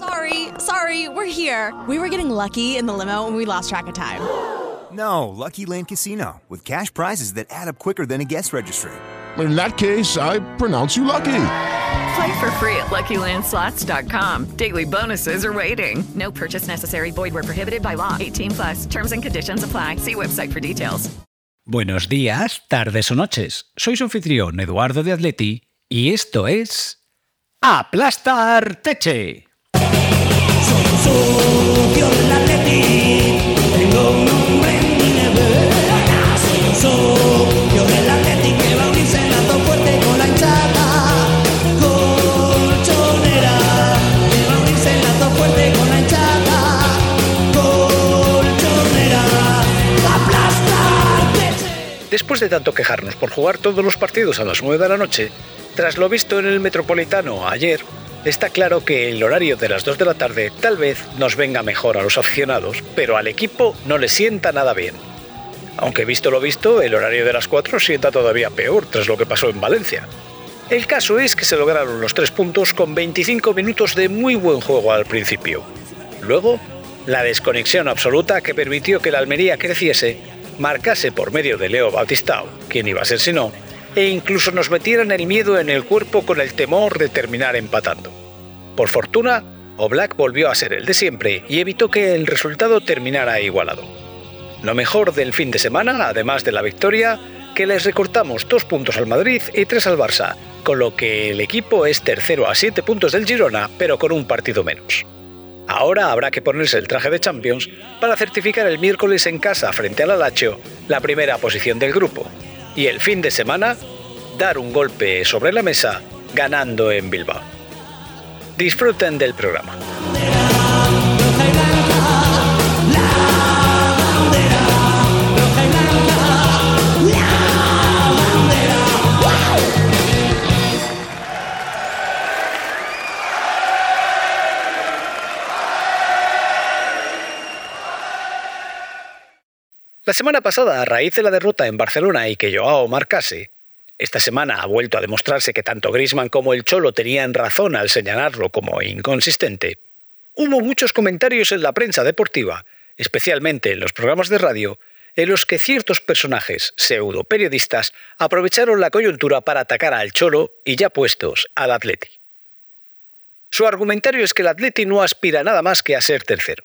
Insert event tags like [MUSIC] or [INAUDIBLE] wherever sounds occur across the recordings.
Sorry, sorry, we're here. We were getting lucky in the limo and we lost track of time. [GASPS] No, Lucky Land Casino, with cash prizes that add up quicker than a guest registry. In that case, I pronounce you lucky. Play for free at LuckyLandSlots.com. Daily bonuses are waiting. No purchase necessary. Void where prohibited by law. 18 plus. Terms and conditions apply. See website for details. Buenos días, tardes o noches. Soy su anfitrión Eduardo de Atleti y esto es Aplastar Teche. Después de tanto quejarnos por jugar todos los partidos a las 9 de la noche, tras lo visto en el Metropolitano ayer, está claro que el horario de las 2 de la tarde tal vez nos venga mejor a los aficionados, pero al equipo no le sienta nada bien. Aunque visto lo visto, el horario de las 4 sienta todavía peor tras lo que pasó en Valencia. El caso es que se lograron los tres puntos con 25 minutos de muy buen juego al principio. Luego, la desconexión absoluta que permitió que la Almería creciese, marcase por medio de Leo Bautistao, quien iba a ser si no, e incluso nos metieran el miedo en el cuerpo con el temor de terminar empatando. Por fortuna, Oblak volvió a ser el de siempre y evitó que el resultado terminara igualado. Lo mejor del fin de semana, además de la victoria, que les recortamos dos puntos al Madrid y tres al Barça, con lo que el equipo es tercero a siete puntos del Girona, pero con un partido menos. Ahora habrá que ponerse el traje de Champions para certificar el miércoles en casa frente al Alacho la primera posición del grupo. Y el fin de semana, dar un golpe sobre la mesa ganando en Bilbao. Disfruten del programa. La semana pasada, a raíz de la derrota en Barcelona y que Joao marcase, esta semana ha vuelto a demostrarse que tanto Griezmann como el Cholo tenían razón al señalarlo como inconsistente. Hubo muchos comentarios en la prensa deportiva, especialmente en los programas de radio, en los que ciertos personajes pseudo periodistas aprovecharon la coyuntura para atacar al Cholo y ya puestos al Atleti. Su argumentario es que el Atleti no aspira nada más que a ser tercero.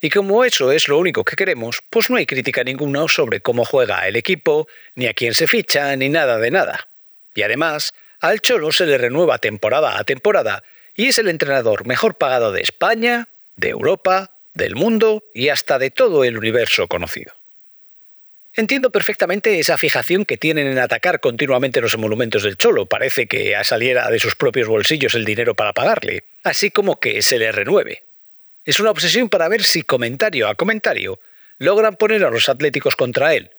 Y como eso es lo único que queremos, pues no hay crítica ninguna sobre cómo juega el equipo, ni a quién se ficha, ni nada de nada. Y además, al Cholo se le renueva temporada a temporada y es el entrenador mejor pagado de España, de Europa, del mundo y hasta de todo el universo conocido. Entiendo perfectamente esa fijación que tienen en atacar continuamente los emolumentos del Cholo. Parece que saliera de sus propios bolsillos el dinero para pagarle, así como que se le renueve. Es una obsesión para ver si comentario a comentario logran poner a los atléticos contra él,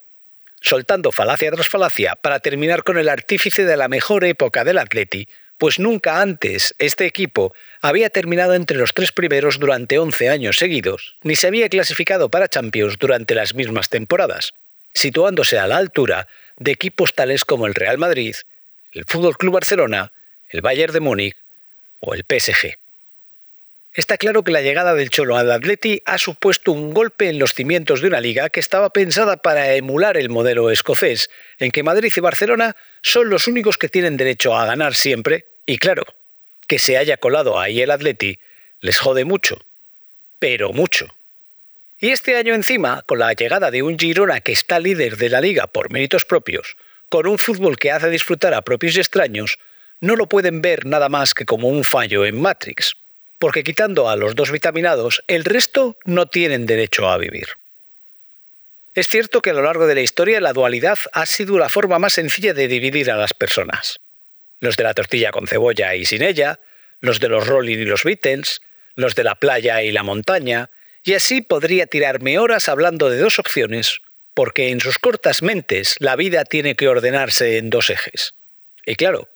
soltando falacia tras falacia para terminar con el artífice de la mejor época del Atleti, pues nunca antes este equipo había terminado entre los tres primeros durante 11 años seguidos, ni se había clasificado para Champions durante las mismas temporadas, situándose a la altura de equipos tales como el Real Madrid, el Fútbol Club Barcelona, el Bayern de Múnich o el PSG. Está claro que la llegada del Cholo al Atleti ha supuesto un golpe en los cimientos de una liga que estaba pensada para emular el modelo escocés, en que Madrid y Barcelona son los únicos que tienen derecho a ganar siempre, y claro, que se haya colado ahí el Atleti les jode mucho, pero mucho. Y este año encima, con la llegada de un Girona que está líder de la liga por méritos propios, con un fútbol que hace disfrutar a propios y extraños, no lo pueden ver nada más que como un fallo en Matrix porque quitando a los dos vitaminados, el resto no tienen derecho a vivir. Es cierto que a lo largo de la historia la dualidad ha sido la forma más sencilla de dividir a las personas. Los de la tortilla con cebolla y sin ella, los de los Rolling y los Beatles, los de la playa y la montaña, y así podría tirarme horas hablando de dos opciones, porque en sus cortas mentes la vida tiene que ordenarse en dos ejes. Y claro,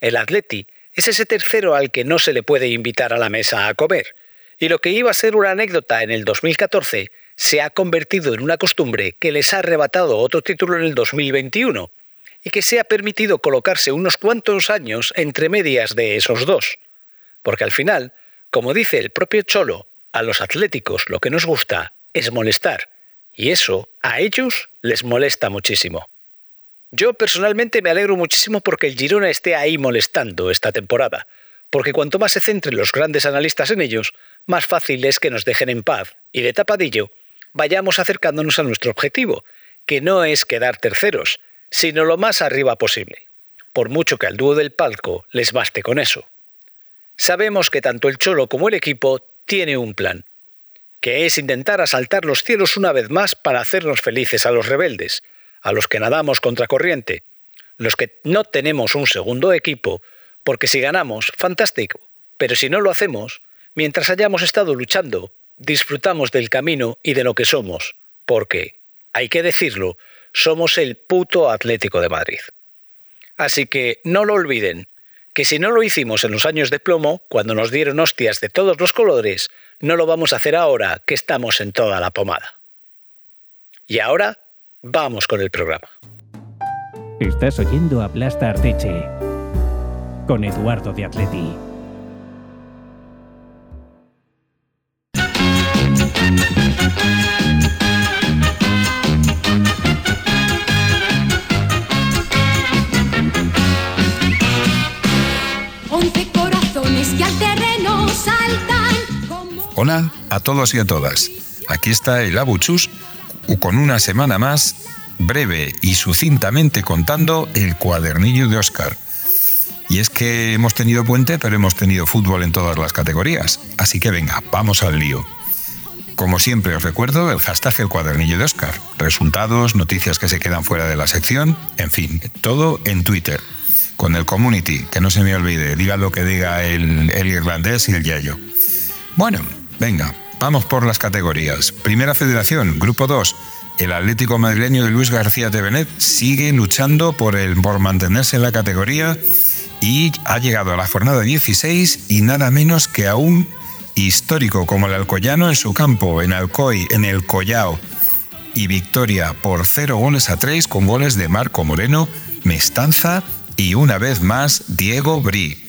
el atleti es ese tercero al que no se le puede invitar a la mesa a comer, y lo que iba a ser una anécdota en el 2014 se ha convertido en una costumbre que les ha arrebatado otro título en el 2021 y que se ha permitido colocarse unos cuantos años entre medias de esos dos. Porque al final, como dice el propio Cholo, a los atléticos lo que nos gusta es molestar, y eso a ellos les molesta muchísimo. Yo personalmente me alegro muchísimo porque el Girona esté ahí molestando esta temporada, porque cuanto más se centren los grandes analistas en ellos, más fácil es que nos dejen en paz y de tapadillo vayamos acercándonos a nuestro objetivo, que no es quedar terceros, sino lo más arriba posible, por mucho que al dúo del palco les baste con eso. Sabemos que tanto el Cholo como el equipo tiene un plan, que es intentar asaltar los cielos una vez más para hacernos felices a los rebeldes, a los que nadamos contracorriente, los que no tenemos un segundo equipo, porque si ganamos, fantástico, pero si no lo hacemos, mientras hayamos estado luchando, disfrutamos del camino y de lo que somos, porque, hay que decirlo, somos el puto Atlético de Madrid. Así que no lo olviden, que si no lo hicimos en los años de plomo, cuando nos dieron hostias de todos los colores, no lo vamos a hacer ahora que estamos en toda la pomada. Y ahora, vamos con el programa. Estás oyendo a Plasta Arteche con Eduardo de Atleti. Once corazones que al terreno saltan como... Hola a todos y a todas. Aquí está el Abuchus con una semana más, breve y sucintamente contando el cuadernillo de Oscar. Y es que hemos tenido puente, pero hemos tenido fútbol en todas las categorías. Así que venga, vamos al lío. Como siempre os recuerdo el hashtag el cuadernillo de Oscar. Resultados, noticias que se quedan fuera de la sección, en fin, todo en Twitter. Con el community, que no se me olvide, diga lo que diga el, el irlandés y el yayo. Bueno, venga, vamos por las categorías. Primera Federación, Grupo 2. El Atlético Madrileño de Luis García de Benet sigue luchando por, el, por mantenerse en la categoría y ha llegado a la jornada 16 y nada menos que a un histórico como el Alcoyano en su campo, en Alcoy, en el Collao. Y victoria por 0 goles a 3 con goles de Marco Moreno, Mestanza y una vez más Diego Bri.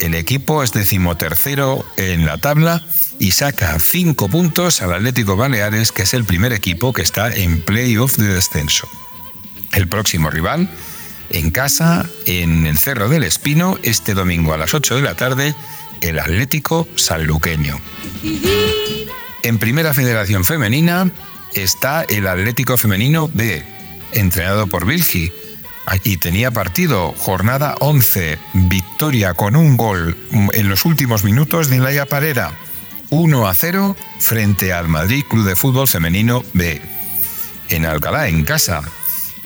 El equipo es decimotercero en la tabla y saca 5 puntos al Atlético Baleares, que es el primer equipo que está en playoff de descenso. El próximo rival, en casa, en el Cerro del Espino, este domingo a las 8 de la tarde, el Atlético Sanluqueño. En Primera Federación Femenina está el Atlético Femenino B, entrenado por Vilgi. Y tenía partido, jornada 11, victoria con un gol en los últimos minutos de Laia Parera. 1 a 0 frente al Madrid Club de Fútbol Femenino B. En Alcalá, en casa.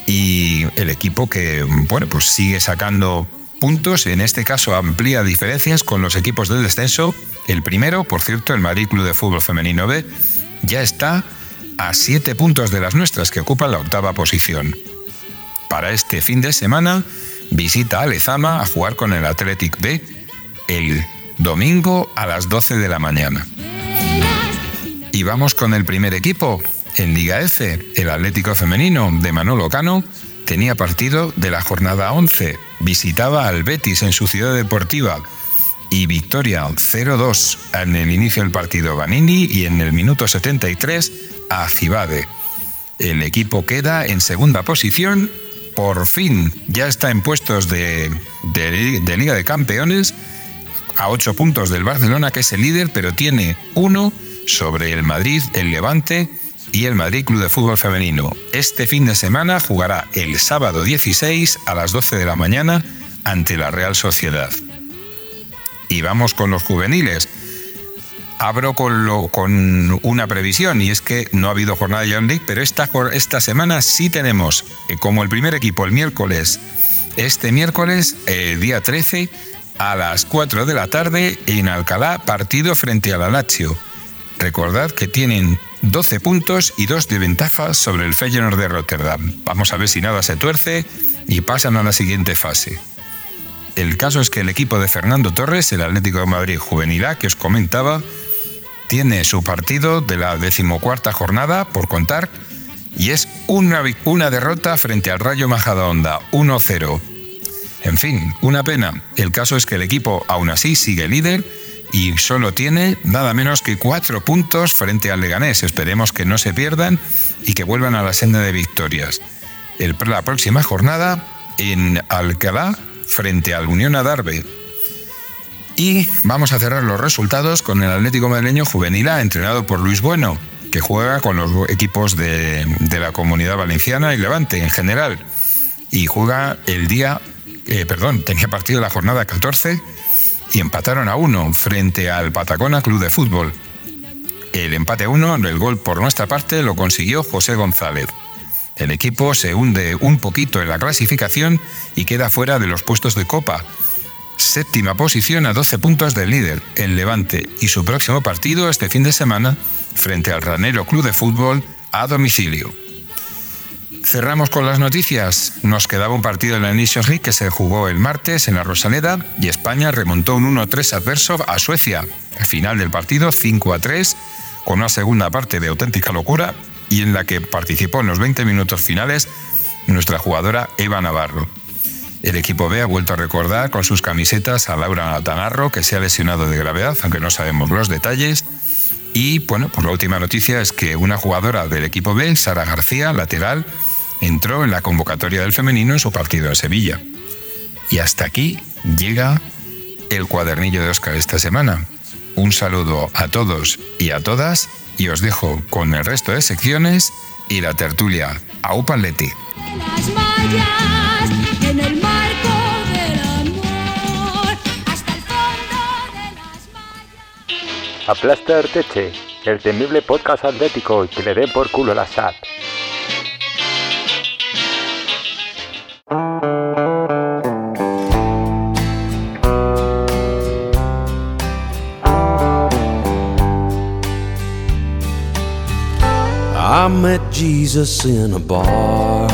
Y el equipo que, bueno, pues sigue sacando puntos, en este caso amplía diferencias con los equipos del descenso. El primero, por cierto, el Madrid Club de Fútbol Femenino B, ya está a 7 puntos de las nuestras que ocupan la octava posición. Para este fin de semana, visita a Lezama a jugar con el Athletic B el domingo a las 12 de la mañana. Y vamos con el primer equipo, en Liga F, el Atlético Femenino de Manolo Cano, tenía partido de la jornada 11, visitaba al Betis en su ciudad deportiva y victoria 0-2 en el inicio del partido Vanini y en el minuto 73 a Cibade. El equipo queda en segunda posición, por fin ya está en puestos de, Liga de Campeones, a 8 puntos del Barcelona, que es el líder, pero tiene uno sobre el Madrid, el Levante y el Madrid Club de Fútbol Femenino. Este fin de semana jugará el sábado 16 a las 12 de la mañana ante la Real Sociedad. Y vamos con los juveniles. abro con, una previsión y es que no ha habido jornada de Young League, pero esta, esta semana sí tenemos, eh, como el primer equipo, el miércoles, este miércoles, eh, día 13, a las 4 de la tarde en Alcalá, partido frente a la Lazio. Recordad que tienen 12 puntos y 2 de ventaja sobre el Feyenoord de Rotterdam. Vamos a ver si nada se tuerce y pasan a la siguiente fase. El caso es que el equipo de Fernando Torres, el Atlético de Madrid Juvenil A, que os comentaba, tiene su partido de la decimocuarta jornada por contar y es una, una derrota frente al Rayo Majadahonda, 1-0. En fin, una pena. El caso es que el equipo aún así sigue líder y solo tiene nada menos que cuatro puntos frente al Leganés. Esperemos que no se pierdan y que vuelvan a la senda de victorias. La próxima jornada en Alcalá frente al Unión Adarve. Y vamos a cerrar los resultados con el Atlético Madrileño Juvenil A, entrenado por Luis Bueno, que juega con los equipos de, de la Comunidad Valenciana y Levante en general. Y juega el día, eh, perdón, tenía partido la jornada 14 y empataron a uno frente al Patacona Club de Fútbol. El empate a uno, el gol por nuestra parte, lo consiguió José González. El equipo se hunde un poquito en la clasificación y queda fuera de los puestos de Copa. Séptima posición a 12 puntos del líder, el Levante, y su próximo partido este fin de semana frente al Ranero Club de Fútbol a domicilio. Cerramos con las noticias. Nos quedaba un partido en la Nations League que se jugó el martes en la Rosaleda y España remontó un 1-3 adverso a Suecia. Al final del partido 5-3 con una segunda parte de auténtica locura y en la que participó en los 20 minutos finales nuestra jugadora Eva Navarro. El equipo B ha vuelto a recordar con sus camisetas a Laura Natanarro, que se ha lesionado de gravedad, aunque no sabemos los detalles. Y bueno, pues la última noticia es que una jugadora del equipo B, Sara García, lateral, entró en la convocatoria del femenino en su partido en Sevilla. Y hasta aquí llega el cuadernillo de Oscar esta semana. Un saludo a todos y a todas y os dejo con el resto de secciones y la tertulia. Aupaletti. las mallas en el marco del amor hasta el fondo de las Aplasta Arteche, el temible podcast atlético y que le den por culo la SAT. Jesus in a bar.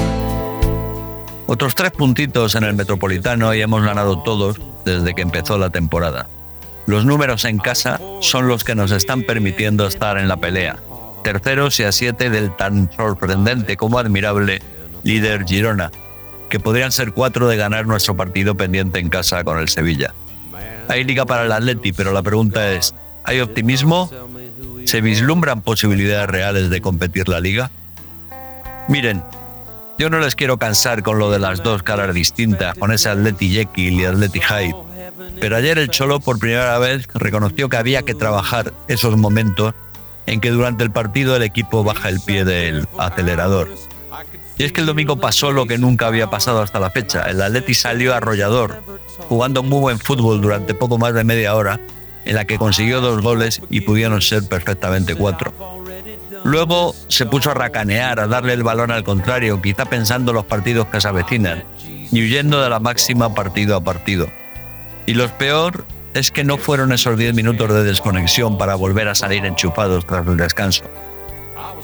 Otros tres puntitos en el Metropolitano y hemos ganado todos desde que empezó la temporada. Los números en casa son los que nos están permitiendo estar en la pelea. Terceros y a siete del tan sorprendente como admirable líder Girona, que podrían ser cuatro de ganar nuestro partido pendiente en casa con el Sevilla. Hay liga para el Atleti, pero la pregunta es, ¿hay optimismo? ¿Se vislumbran posibilidades reales de competir la liga? Miren, yo no les quiero cansar con lo de las dos caras distintas, con ese Atleti Jekyll y Atleti Hyde. Pero ayer el Cholo por primera vez reconoció que había que trabajar esos momentos en que durante el partido el equipo baja el pie del acelerador. Y es que el domingo pasó lo que nunca había pasado hasta la fecha. El Atleti salió arrollador, jugando muy buen fútbol durante poco más de media hora, en la que consiguió dos goles y pudieron ser perfectamente cuatro. Luego se puso a racanear, a darle el balón al contrario, quizá pensando en los partidos que se avecinan, y huyendo de la máxima partido a partido. Y lo peor es que no fueron esos 10 minutos de desconexión para volver a salir enchufados tras el descanso.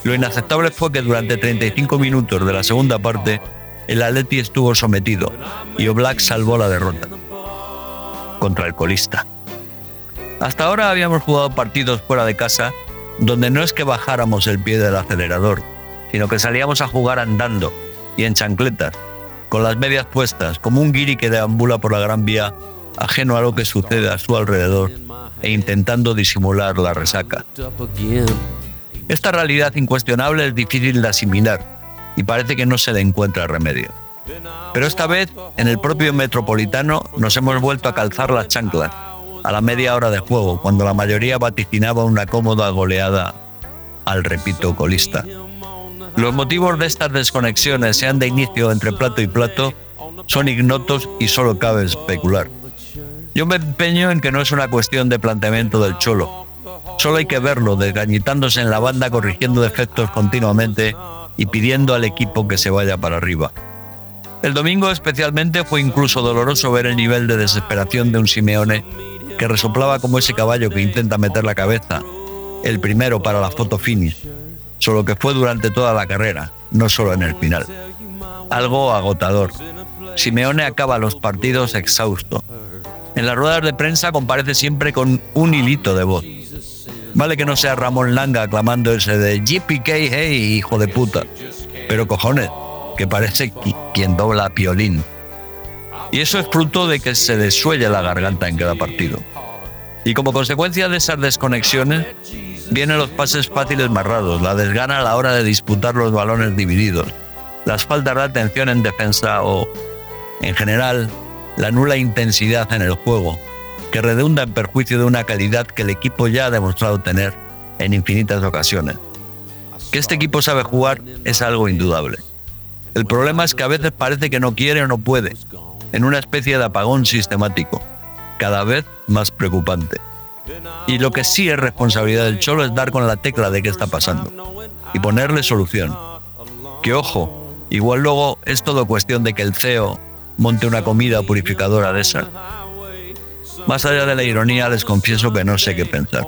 Lo inaceptable fue que durante 35 minutos de la segunda parte, el Atleti estuvo sometido y Oblak salvó la derrota contra el colista. Hasta ahora habíamos jugado partidos fuera de casa donde no es que bajáramos el pie del acelerador, sino que salíamos a jugar andando y en chancletas, con las medias puestas, como un guiri que deambula por la gran vía, ajeno a lo que sucede a su alrededor e intentando disimular la resaca. Esta realidad incuestionable es difícil de asimilar y parece que no se le encuentra remedio. Pero esta vez, en el propio Metropolitano, nos hemos vuelto a calzar las chanclas, a la media hora de juego, cuando la mayoría vaticinaba una cómoda goleada al repito colista. Los motivos de estas desconexiones, sean de inicio entre plato y plato, son ignotos y solo cabe especular. Yo me empeño en que no es una cuestión de planteamiento del cholo, Solo hay que verlo desgañitándose en la banda, corrigiendo defectos continuamente y pidiendo al equipo que se vaya para arriba. El domingo especialmente fue incluso doloroso ver el nivel de desesperación de un Simeone que resoplaba como ese caballo que intenta meter la cabeza, el primero para la foto finish, solo que fue durante toda la carrera, no solo en el final. Algo agotador. Simeone acaba los partidos exhausto. En las ruedas de prensa comparece siempre con un hilito de voz. Vale que no sea Ramón Langa aclamando ese de JPK, hey, hijo de puta. Pero cojones, que parece qui- quien dobla piolín. Y eso es fruto de que se desuelle la garganta en cada partido. Y como consecuencia de esas desconexiones, vienen los pases fáciles marrados, la desgana a la hora de disputar los balones divididos, las faltas de atención en defensa o, en general, la nula intensidad en el juego, que redunda en perjuicio de una calidad que el equipo ya ha demostrado tener en infinitas ocasiones. Que este equipo sabe jugar es algo indudable. El problema es que a veces parece que no quiere o no puede, en una especie de apagón sistemático, cada vez más preocupante. Y lo que sí es responsabilidad del Cholo es dar con la tecla de qué está pasando y ponerle solución. Que ojo, igual luego es todo cuestión de que el CEO monte una comida purificadora de esas. Más allá de la ironía, les confieso que no sé qué pensar.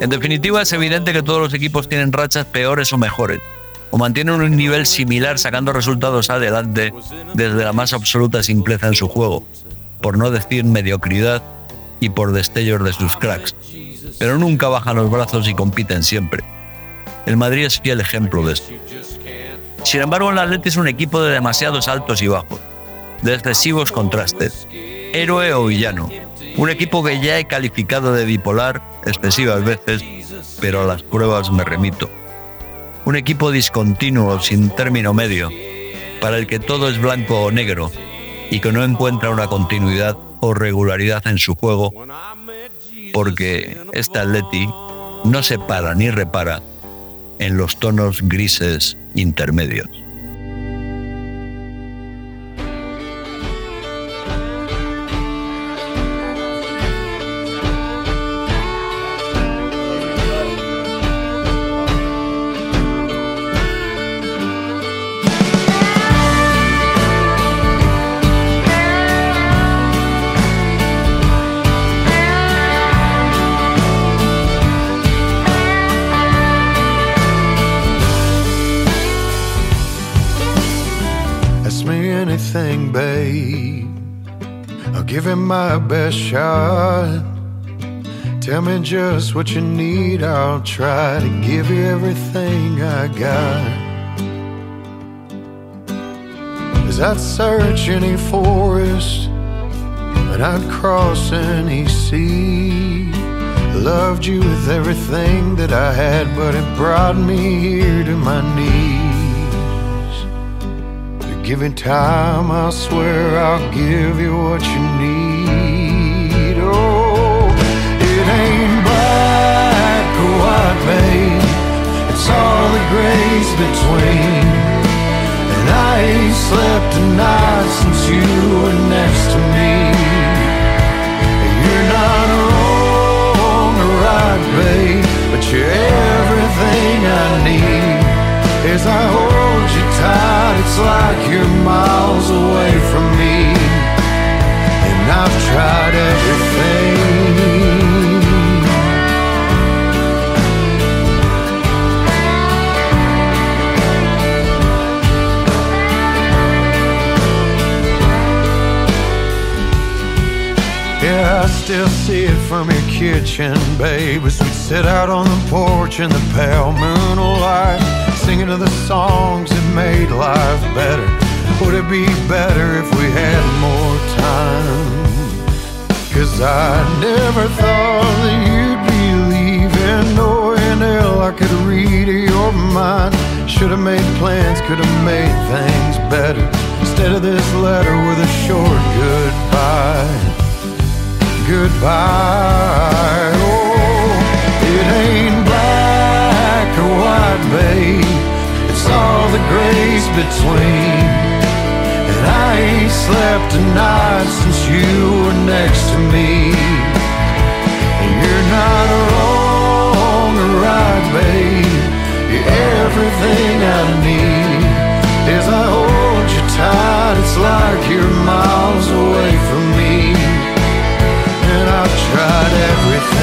En definitiva, es evidente que todos los equipos tienen rachas peores o mejores, o mantienen un nivel similar sacando resultados adelante desde la más absoluta simpleza en su juego, por no decir mediocridad y por destellos de sus cracks. Pero nunca bajan los brazos y compiten siempre. El Madrid es fiel ejemplo de esto. Sin embargo, el Atleti es un equipo de demasiados altos y bajos, de excesivos contrastes, héroe o villano, un equipo que ya he calificado de bipolar excesivas veces, pero a las pruebas me remito. Un equipo discontinuo, sin término medio, para el que todo es blanco o negro y que no encuentra una continuidad o regularidad en su juego, porque este Atleti no se para ni repara en los tonos grises intermedios. It my best shot. Tell me just what you need. I'll try to give you everything I got. Cause I'd search any forest, and I'd cross any sea. Loved you with everything that I had, but it brought me here to my knees. Given time, I swear I'll give you what you need. Oh, it ain't black or white, babe. It's all the grays between. And I ain't slept a night since you were next to me. You're not wrong or right, babe, but you're everything I need. As I hold you tight, it's like you're miles away from me. And I've tried everything. Yeah, I still see it from your kitchen, babe. As we sit out on the porch in the pale moonlight, singing to the songs that made life better. Would it be better if we had more time? Cause I never thought that you'd be leaving. Knowing hell, I could read your mind. Should have made plans, could have made things better. Instead of this letter with a short goodbye goodbye. Oh, it ain't black or white, babe. It's all the grace between. And I ain't slept a night since you were next to me. And you're not wrong or right, babe. You're everything I need. As I hold you tight, it's like you're miles away from me. And I've tried everything.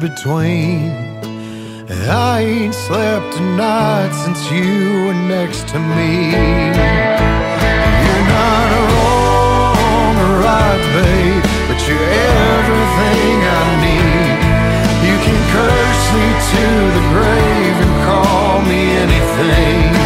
Between. I ain't slept a night since you were next to me. You're not wrong or right, babe, but you're everything I need. You can curse me to the grave and call me anything.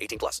18 plus.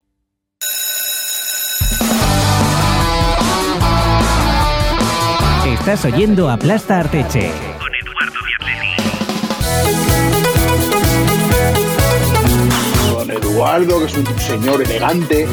Estás oyendo Aplasta Arteche. Don Eduardo, que es un señor elegante.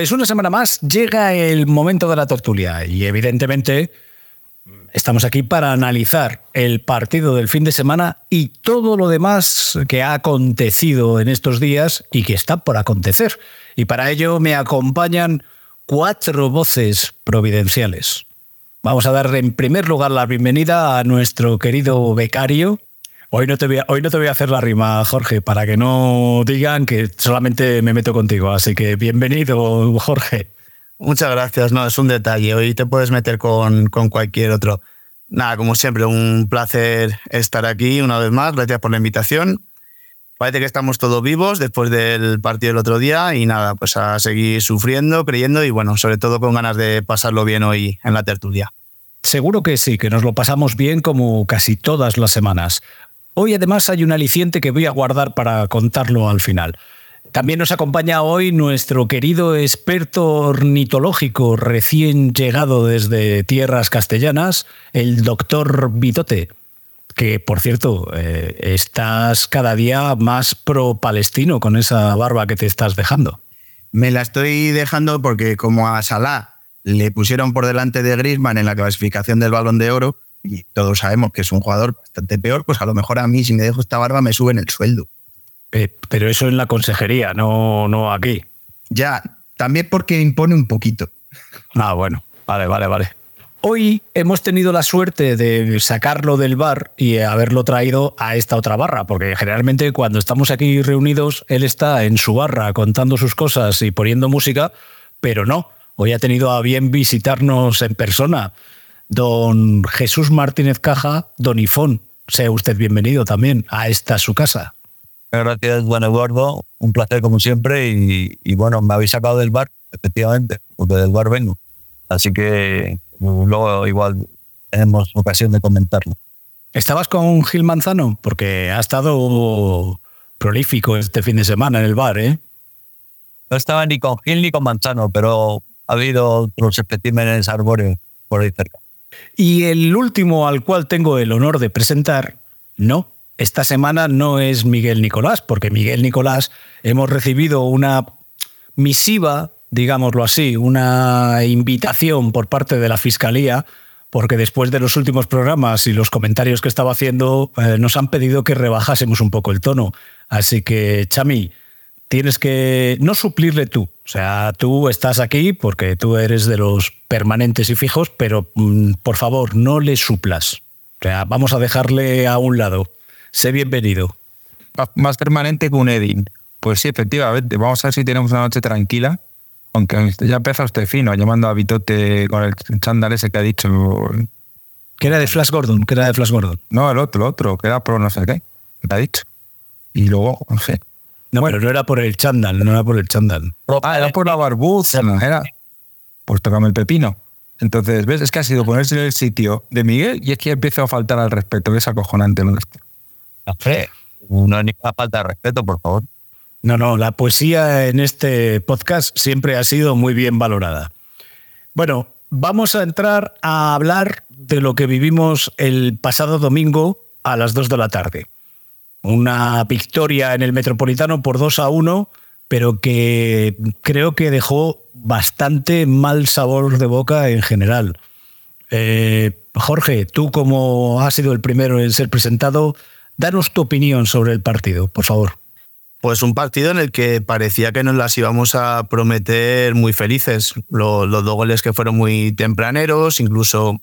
Pues una semana más llega el momento de la tertulia y evidentemente estamos aquí para analizar el partido del fin de semana y todo lo demás que ha acontecido en estos días y que está por acontecer. Y para ello me acompañan cuatro voces providenciales. Vamos a dar en primer lugar la bienvenida a nuestro querido becario. Hoy no, te voy a, hoy no te voy a hacer la rima, Jorge, para que no digan que solamente me meto contigo. Así que bienvenido, Jorge. Muchas gracias, no, es un detalle. Hoy te puedes meter con, con cualquier otro. Nada, como siempre, un placer estar aquí una vez más. Gracias por la invitación. Parece que estamos todos vivos después del partido del otro día y nada, pues a seguir sufriendo, creyendo y bueno, sobre todo con ganas de pasarlo bien hoy en la tertulia. Seguro que sí, que nos lo pasamos bien como casi todas las semanas. Hoy además hay un aliciente que voy a guardar para contarlo al final. También nos acompaña hoy nuestro querido experto ornitológico recién llegado desde tierras castellanas, el doctor Vitote, que por cierto, eh, estás cada día más pro-palestino con esa barba que te estás dejando. Me la estoy dejando porque como a Salah le pusieron por delante de Griezmann en la clasificación del Balón de Oro, y todos sabemos que es un jugador bastante peor, pues a lo mejor a mí si me dejo esta barba me suben el sueldo. Eh, pero eso en la consejería, no, no aquí. Ya, también porque impone un poquito. Ah, bueno, vale, vale, vale. Hoy hemos tenido la suerte de sacarlo del bar y haberlo traído a esta otra barra, porque generalmente cuando estamos aquí reunidos, él está en su barra contando sus cosas y poniendo música, pero no, hoy ha tenido a bien visitarnos en persona. Don Jesús Martínez Caja, don Ifón, sea usted bienvenido también a esta su casa. Gracias, bueno Eduardo, un placer como siempre y, y bueno, me habéis sacado del bar, efectivamente, porque del bar vengo. Así que luego igual tenemos ocasión de comentarlo. ¿Estabas con Gil Manzano? Porque ha estado prolífico este fin de semana en el bar, ¿eh? No estaba ni con Gil ni con Manzano, pero ha habido otros especímenes arbóreos por ahí cerca. Y el último al cual tengo el honor de presentar, no, esta semana no es Miguel Nicolás, porque Miguel Nicolás hemos recibido una misiva, digámoslo así, una invitación por parte de la Fiscalía, porque después de los últimos programas y los comentarios que estaba haciendo, eh, nos han pedido que rebajásemos un poco el tono. Así que, Chami, tienes que no suplirle tú. O sea, tú estás aquí porque tú eres de los permanentes y fijos, pero mm, por favor, no le suplas. O sea, vamos a dejarle a un lado. Sé bienvenido. Más permanente que un Edin. Pues sí, efectivamente. Vamos a ver si tenemos una noche tranquila. Aunque ya empezó usted fino, llamando a Vitote con el chándal ese que ha dicho. Que era de Flash Gordon, que era de Flash Gordon. No, el otro, el otro, que era pro no sé qué. Que ha dicho. Y luego, no sé. No, bueno, no era por el chándal, no era por el chándal. Ah, era por la barbuza, era. Pues tócame el pepino. Entonces, ¿ves? Es que ha sido ponerse en el sitio de Miguel y es que empieza a faltar al respeto, que es acojonante. Hombre, no hay ninguna falta de respeto, por favor. No, no, la poesía en este podcast siempre ha sido muy bien valorada. Bueno, vamos a entrar a hablar de lo que vivimos el pasado domingo a las 2 de la tarde. Una victoria en el Metropolitano por 2 a 1, pero que creo que dejó bastante mal sabor de boca en general. Eh, Jorge, tú como has sido el primero en ser presentado, danos tu opinión sobre el partido, por favor. Pues un partido en el que parecía que nos las íbamos a prometer muy felices. Lo- los dos goles que fueron muy tempraneros, incluso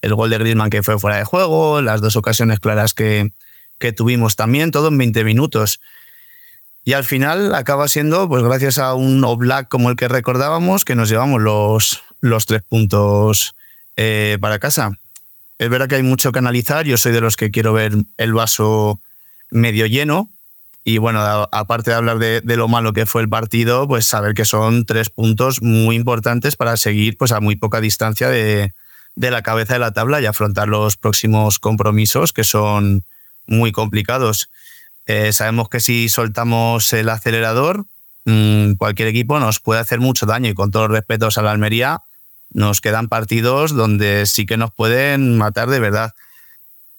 el gol de Griezmann que fue fuera de juego, las dos ocasiones claras que, que tuvimos también, todo en 20 minutos. Y al final acaba siendo, pues gracias a un Oblak como el que recordábamos, que nos llevamos los, los tres puntos eh, para casa. Es verdad que hay mucho que analizar, yo soy de los que quiero ver el vaso medio lleno, y bueno, aparte de hablar de, de lo malo que fue el partido, pues saber que son tres puntos muy importantes para seguir pues a muy poca distancia de, de la cabeza de la tabla y afrontar los próximos compromisos que son muy complicados. Eh, sabemos que si soltamos el acelerador, mm, cualquier equipo nos puede hacer mucho daño y con todos los respetos a la Almería, nos quedan partidos donde sí que nos pueden matar de verdad.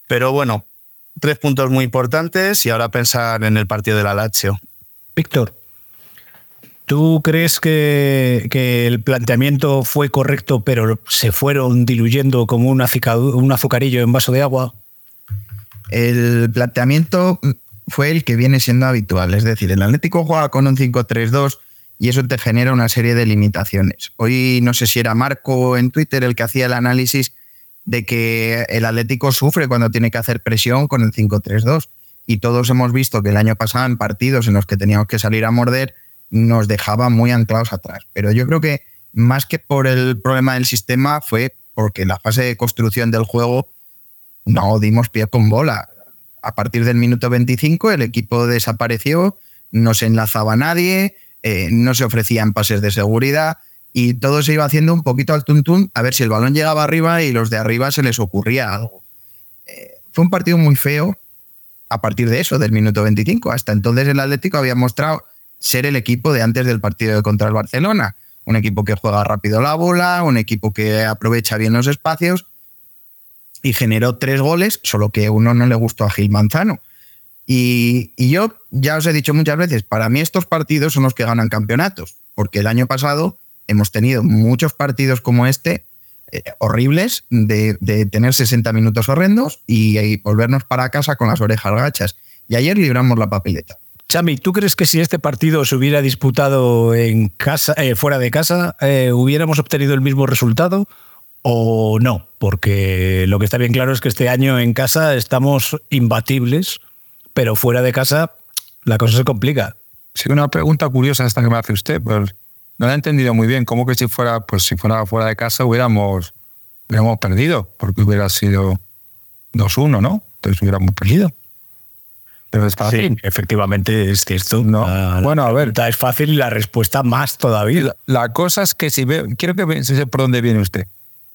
Pero bueno, tres puntos muy importantes y ahora pensar en el partido de la Lazio. Víctor, ¿tú crees que, que el planteamiento fue correcto, pero se fueron diluyendo como un, azucarillo en vaso de agua? El planteamiento fue el que viene siendo habitual. Es decir, el Atlético juega con un 5-3-2 y eso te genera una serie de limitaciones. Hoy no sé si era Marco en Twitter el que hacía el análisis de que el Atlético sufre cuando tiene que hacer presión con el 5-3-2. Y todos hemos visto que el año pasado en partidos en los que teníamos que salir a morder nos dejaba muy anclados atrás. Pero yo creo que más que por el problema del sistema fue porque la fase de construcción del juego no dimos pie con bola. A partir del minuto 25 el equipo desapareció, no se enlazaba nadie, eh, no se ofrecían pases de seguridad y todo se iba haciendo un poquito al tuntún a ver si el balón llegaba arriba y los de arriba se les ocurría algo. Eh, fue un partido muy feo a partir de eso, del minuto 25. Hasta entonces el Atlético había mostrado ser el equipo de antes del partido contra el Barcelona. Un equipo que juega rápido la bola, un equipo que aprovecha bien los espacios y generó tres goles, solo que uno no le gustó a Gil Manzano. Y, yo ya os he dicho muchas veces, para mí estos partidos son los que ganan campeonatos, porque el año pasado hemos tenido muchos partidos como este, eh, horribles, de, de, tener 60 minutos horrendos y, y, volvernos para casa con las orejas gachas. Y ayer libramos la papeleta. Chami, ¿tú crees que si este partido se hubiera disputado en casa, eh, fuera de casa, eh, hubiéramos obtenido el mismo resultado? ¿O no? Porque lo que está bien claro es que este año en casa estamos imbatibles, pero fuera de casa la cosa se complica. Sí, una pregunta curiosa esta que me hace usted, pues no la he entendido muy bien. ¿Cómo que si fuera, pues si fuera fuera de casa hubiéramos, hubiéramos perdido? Porque hubiera sido 2-1, ¿no? Entonces hubiéramos perdido. Pero es fácil. Sí, efectivamente es cierto. No. La, bueno, a ver. es fácil y la respuesta más todavía. La, la, cosa es que si veo, quiero que sé por dónde viene usted.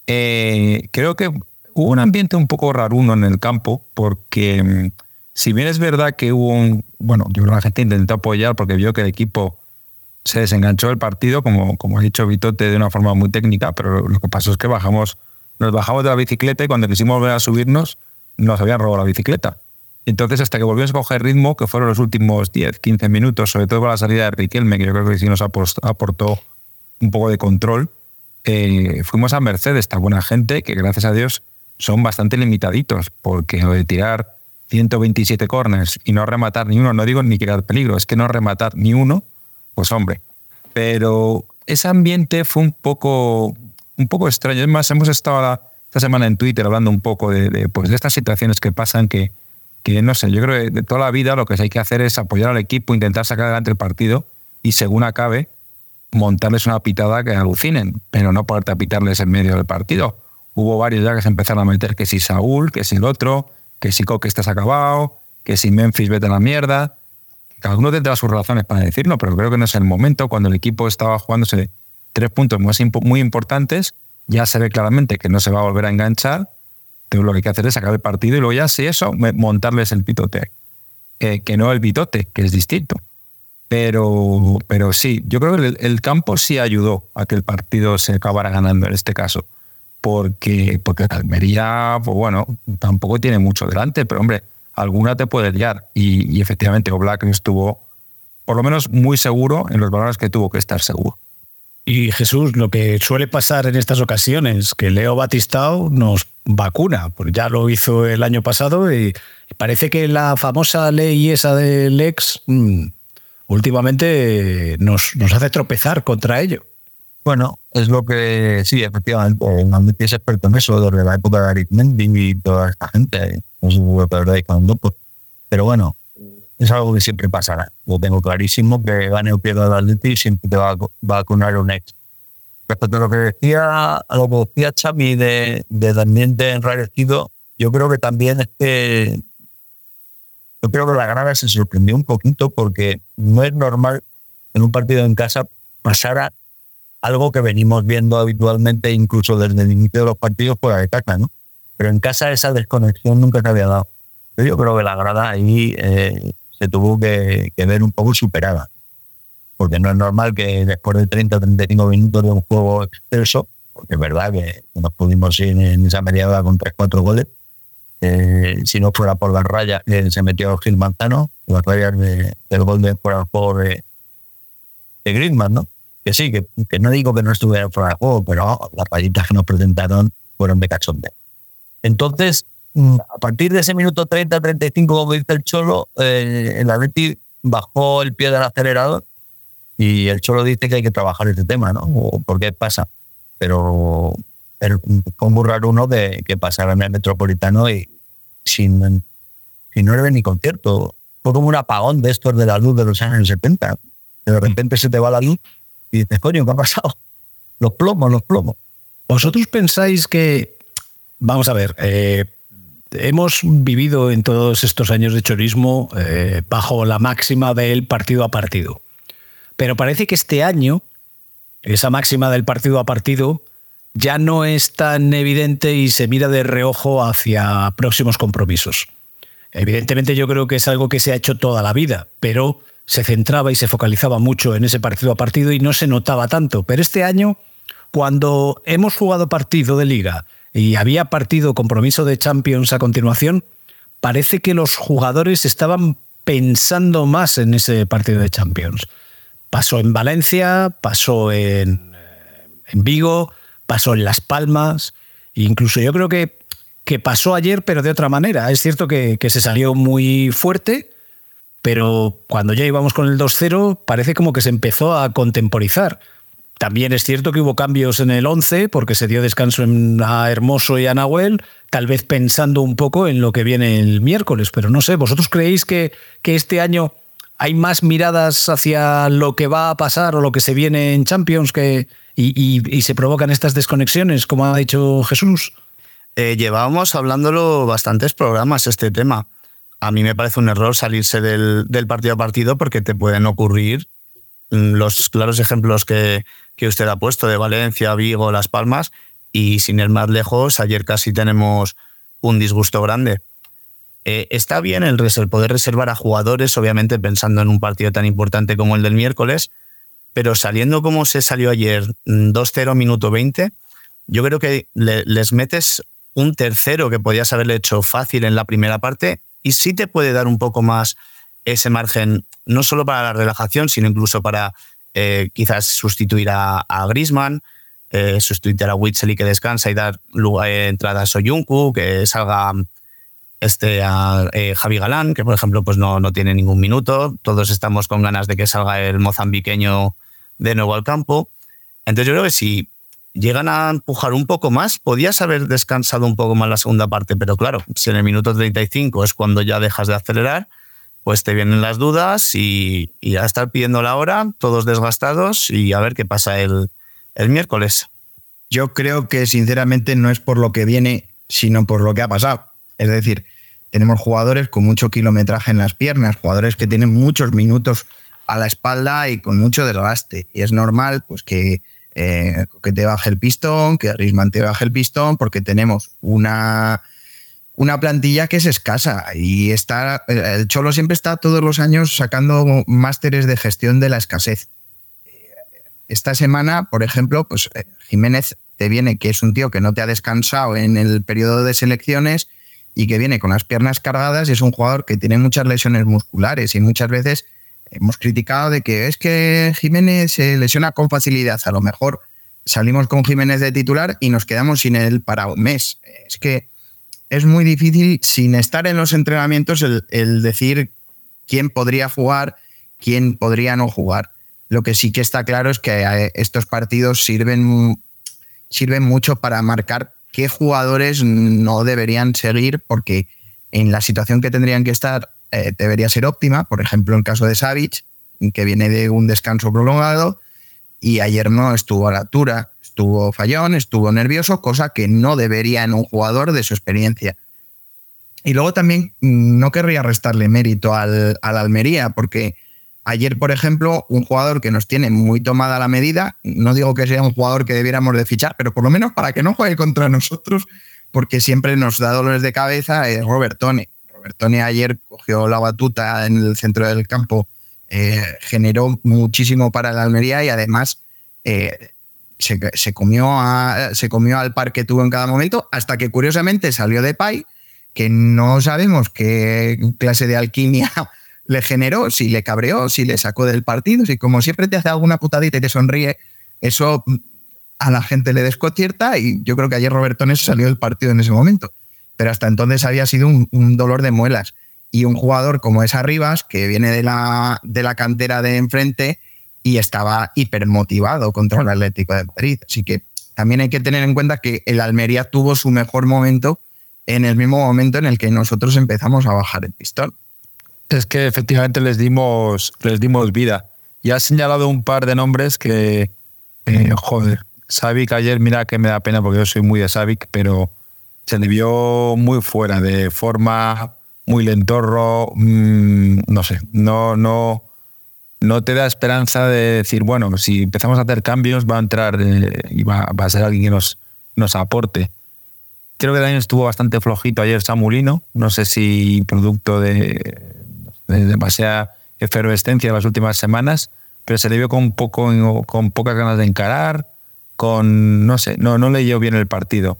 Eh, creo que hubo un ambiente un poco raruno en el campo, porque mm, si bien es verdad que hubo un. Bueno, yo creo que la gente intentó apoyar porque vio que el equipo se desenganchó del partido, como, como ha dicho Vitote, de una forma muy técnica, pero lo que pasó es que bajamos, nos bajamos de la bicicleta y cuando quisimos volver a subirnos, nos habían robado la bicicleta. Entonces, hasta que volvimos a coger ritmo, que fueron los últimos 10, 15 minutos, sobre todo con la salida de Riquelme, que yo creo que sí nos aportó un poco de control, eh, fuimos a merced de esta buena gente, que gracias a Dios son bastante limitaditos, porque lo de tirar 127 corners y no rematar ni uno, no digo ni crear peligro, es que no rematar ni uno, pues hombre. Pero ese ambiente fue un poco, un poco extraño. Es más, hemos estado esta semana en Twitter hablando un poco de, de, pues de estas situaciones que pasan que que no sé, yo creo que de toda la vida lo que hay que hacer es apoyar al equipo, intentar sacar adelante el partido y según acabe, montarles una pitada que alucinen, pero no poderte pitarles en medio del partido. Hubo varios ya que se empezaron a meter que si Saúl, que si el otro, que si Coque estás acabado, que si Memphis vete a la mierda. Cada uno tendrá sus razones para decirlo, pero creo que no es el momento. Cuando el equipo estaba jugándose tres puntos muy, importantes, ya se ve claramente que no se va a volver a enganchar entonces lo que hay que hacer es sacar el partido y luego ya, si eso, montarles el pitote. Eh, que no el pitote, que es distinto. Pero, pero sí, yo creo que el, campo sí ayudó a que el partido se acabara ganando en este caso. Porque, porque Almería, pues bueno, tampoco tiene mucho delante, pero hombre, alguna te puede liar. Y, efectivamente, Oblak estuvo, por lo menos, muy seguro en los valores que tuvo que estar seguro. Y Jesús, lo que suele pasar en estas ocasiones, que Leo Batistao nos vacuna, pues ya lo hizo el año pasado y parece que la famosa ley esa del ex mmm, últimamente nos, nos hace tropezar contra ello. Bueno, es lo que sí, efectivamente, Mandetti es experto en eso, desde la época de Arizmendi y toda esta gente, no sé si cuando, pues, pero bueno, es algo que siempre pasará. Lo tengo clarísimo, que gane o pierda el Atleti siempre te va a vacunar un ex. Respecto a lo que decía, a lo que decía Xavi de, de enrarecido, yo creo que también es que yo creo que la Granada se sorprendió un poquito porque no es normal en un partido en casa pasara algo que venimos viendo habitualmente incluso desde el inicio de los partidos de casa, ¿no? Pero en casa esa desconexión nunca se había dado. Yo creo que la grada ahí eh, se tuvo que, ver un poco superada. Porque no es normal que después de 30 o 35 minutos de un juego excelso, porque es verdad que nos pudimos ir en esa media hora con 3-4 goles, eh, si no fuera por las rayas que se metió Gil Manzano, las rayas de, del gol de fuera del juego de, de Griezmann, ¿no? Que sí, que, no digo que no estuviera fuera de juego, pero las rayitas que nos presentaron fueron de cachonde. Entonces, a partir de ese minuto 30-35, como dice el Cholo, eh, el Atleti bajó el pie del acelerador y el Cholo dice que hay que trabajar este tema, ¿no? ¿Por qué pasa? Pero, pero fue uno de que pasara en el Metropolitano y sin, sin no era ni concierto. Fue como un apagón de estos de la luz de los años 70. De repente se te va la luz y dices, coño, ¿qué ha pasado? Los plomos, los plomos. ¿Vosotros pensáis que, vamos a ver, eh, hemos vivido en todos estos años de chorismo eh, bajo la máxima del partido a partido. Pero parece que este año esa máxima del partido a partido ya no es tan evidente y se mira de reojo hacia próximos compromisos. Evidentemente yo creo que es algo que se ha hecho toda la vida, pero se centraba y se focalizaba mucho en ese partido a partido y no se notaba tanto. Pero este año, cuando hemos jugado partido de liga y había partido compromiso de Champions a continuación, parece que los jugadores estaban pensando más en ese partido de Champions. Pasó en Valencia, pasó en, en Vigo, pasó en Las Palmas, incluso yo creo que, que pasó ayer, pero de otra manera. Es cierto que, que se salió muy fuerte, pero cuando ya íbamos con el 2-0 parece como que se empezó a contemporizar. También es cierto que hubo cambios en el 11 porque se dio descanso a Hermoso y a Nahuel, tal vez pensando un poco en lo que viene el miércoles, pero no sé, ¿vosotros creéis que, que este año hay más miradas hacia lo que va a pasar o lo que se viene en Champions que, y, y- se provocan estas desconexiones, como ha dicho Jesús? Eh, llevábamos hablándolo bastantes programas este tema. A mí me parece un error salirse del, partido a partido porque te pueden ocurrir mm, los claros ejemplos que, que usted ha puesto de Valencia, Vigo, Las Palmas y sin ir más lejos, ayer casi tenemos un disgusto grande. Eh, está bien el poder reservar a jugadores, obviamente pensando en un partido tan importante como el del miércoles, pero saliendo como se salió ayer, mm, 2-0 minuto 20, yo creo que le- les metes un tercero que podías haberle hecho fácil en la primera parte y sí te puede dar un poco más ese margen, no solo para la relajación, sino incluso para eh, quizás sustituir a, a Grisman, sustituir a Witzel y que descansa y dar lugar, eh, entrada a Soyuncu, que salga este a eh, Javi Galán, que por ejemplo pues no, no tiene ningún minuto. Todos estamos con ganas de que salga el mozambiqueño de nuevo al campo. Entonces yo creo que si llegan a empujar un poco más, podías haber descansado un poco más la segunda parte, pero claro, si en el minuto 35 es cuando ya dejas de acelerar, pues te vienen las dudas y, y a estar pidiendo la hora, todos desgastados y a ver qué pasa el, el miércoles. Yo creo que sinceramente no es por lo que viene, sino por lo que ha pasado. Es decir, tenemos jugadores con mucho kilometraje en las piernas, jugadores que tienen muchos minutos a la espalda y con mucho desgaste. Y es normal pues que, eh, que te baje el pistón, que Risman te baje el pistón, porque tenemos una, una plantilla que es escasa. Y está, el Cholo siempre está todos los años sacando másteres de gestión de la escasez esta semana, por ejemplo, pues eh, Jiménez te viene, que es un tío que no te ha descansado en el periodo de selecciones y que viene con las piernas cargadas y es un jugador que tiene muchas lesiones musculares y muchas veces hemos criticado de que es que Jiménez se lesiona con facilidad. A lo mejor salimos con Jiménez de titular y nos quedamos sin él para un mes. Es que es muy difícil, sin estar en los entrenamientos, el, decir quién podría jugar, quién podría no jugar. Lo que sí que está claro es que eh, estos partidos sirven, sirven mucho para marcar qué jugadores no deberían seguir, porque en la situación que tendrían que estar eh, debería ser óptima. Por ejemplo, en el caso de Savic, que viene de un descanso prolongado y ayer no estuvo a la altura, estuvo fallón, estuvo nervioso, cosa que no debería en un jugador de su experiencia. Y luego también mm, no querría restarle mérito al, al Almería, porque Ayer, por ejemplo, un jugador que nos tiene muy tomada la medida, no digo que sea un jugador que debiéramos de fichar, pero por lo menos para que no juegue contra nosotros, porque siempre nos da dolores de cabeza, es Robertone. Robertone ayer cogió la batuta en el centro del campo, eh, generó muchísimo para la Almería y además eh, se, se, comió se comió al par que tuvo en cada momento, hasta que curiosamente salió de Pai, que no sabemos qué clase de alquimia le generó, si le cabreó, si le sacó del partido, si como siempre te hace alguna putadita y te sonríe, eso a la gente le desconcierta y yo creo que ayer Robertones salió del partido en ese momento. Pero hasta entonces había sido un, un dolor de muelas. Y un jugador como es Arribas, que viene de la, de la cantera de enfrente y estaba hipermotivado contra el Atlético de Madrid. Así que también hay que tener en cuenta que el Almería tuvo su mejor momento en el mismo momento en el que nosotros empezamos a bajar el pistón es que efectivamente les dimos, les dimos vida. Ya has señalado un par de nombres que, eh, joder, Savic ayer, mira que me da pena porque yo soy muy de Savic, pero se le vio muy fuera de forma, muy lentorro, mmm, no sé, no, no, no te da esperanza de decir, bueno, si empezamos a hacer cambios va a entrar eh, y va, va a ser alguien que nos, nos aporte. Creo que también estuvo bastante flojito ayer Samulino, no sé si producto de, de demasiada efervescencia de las últimas semanas, pero se le vio con, poco, con pocas ganas de encarar, con, no sé, no, no leyó bien el partido.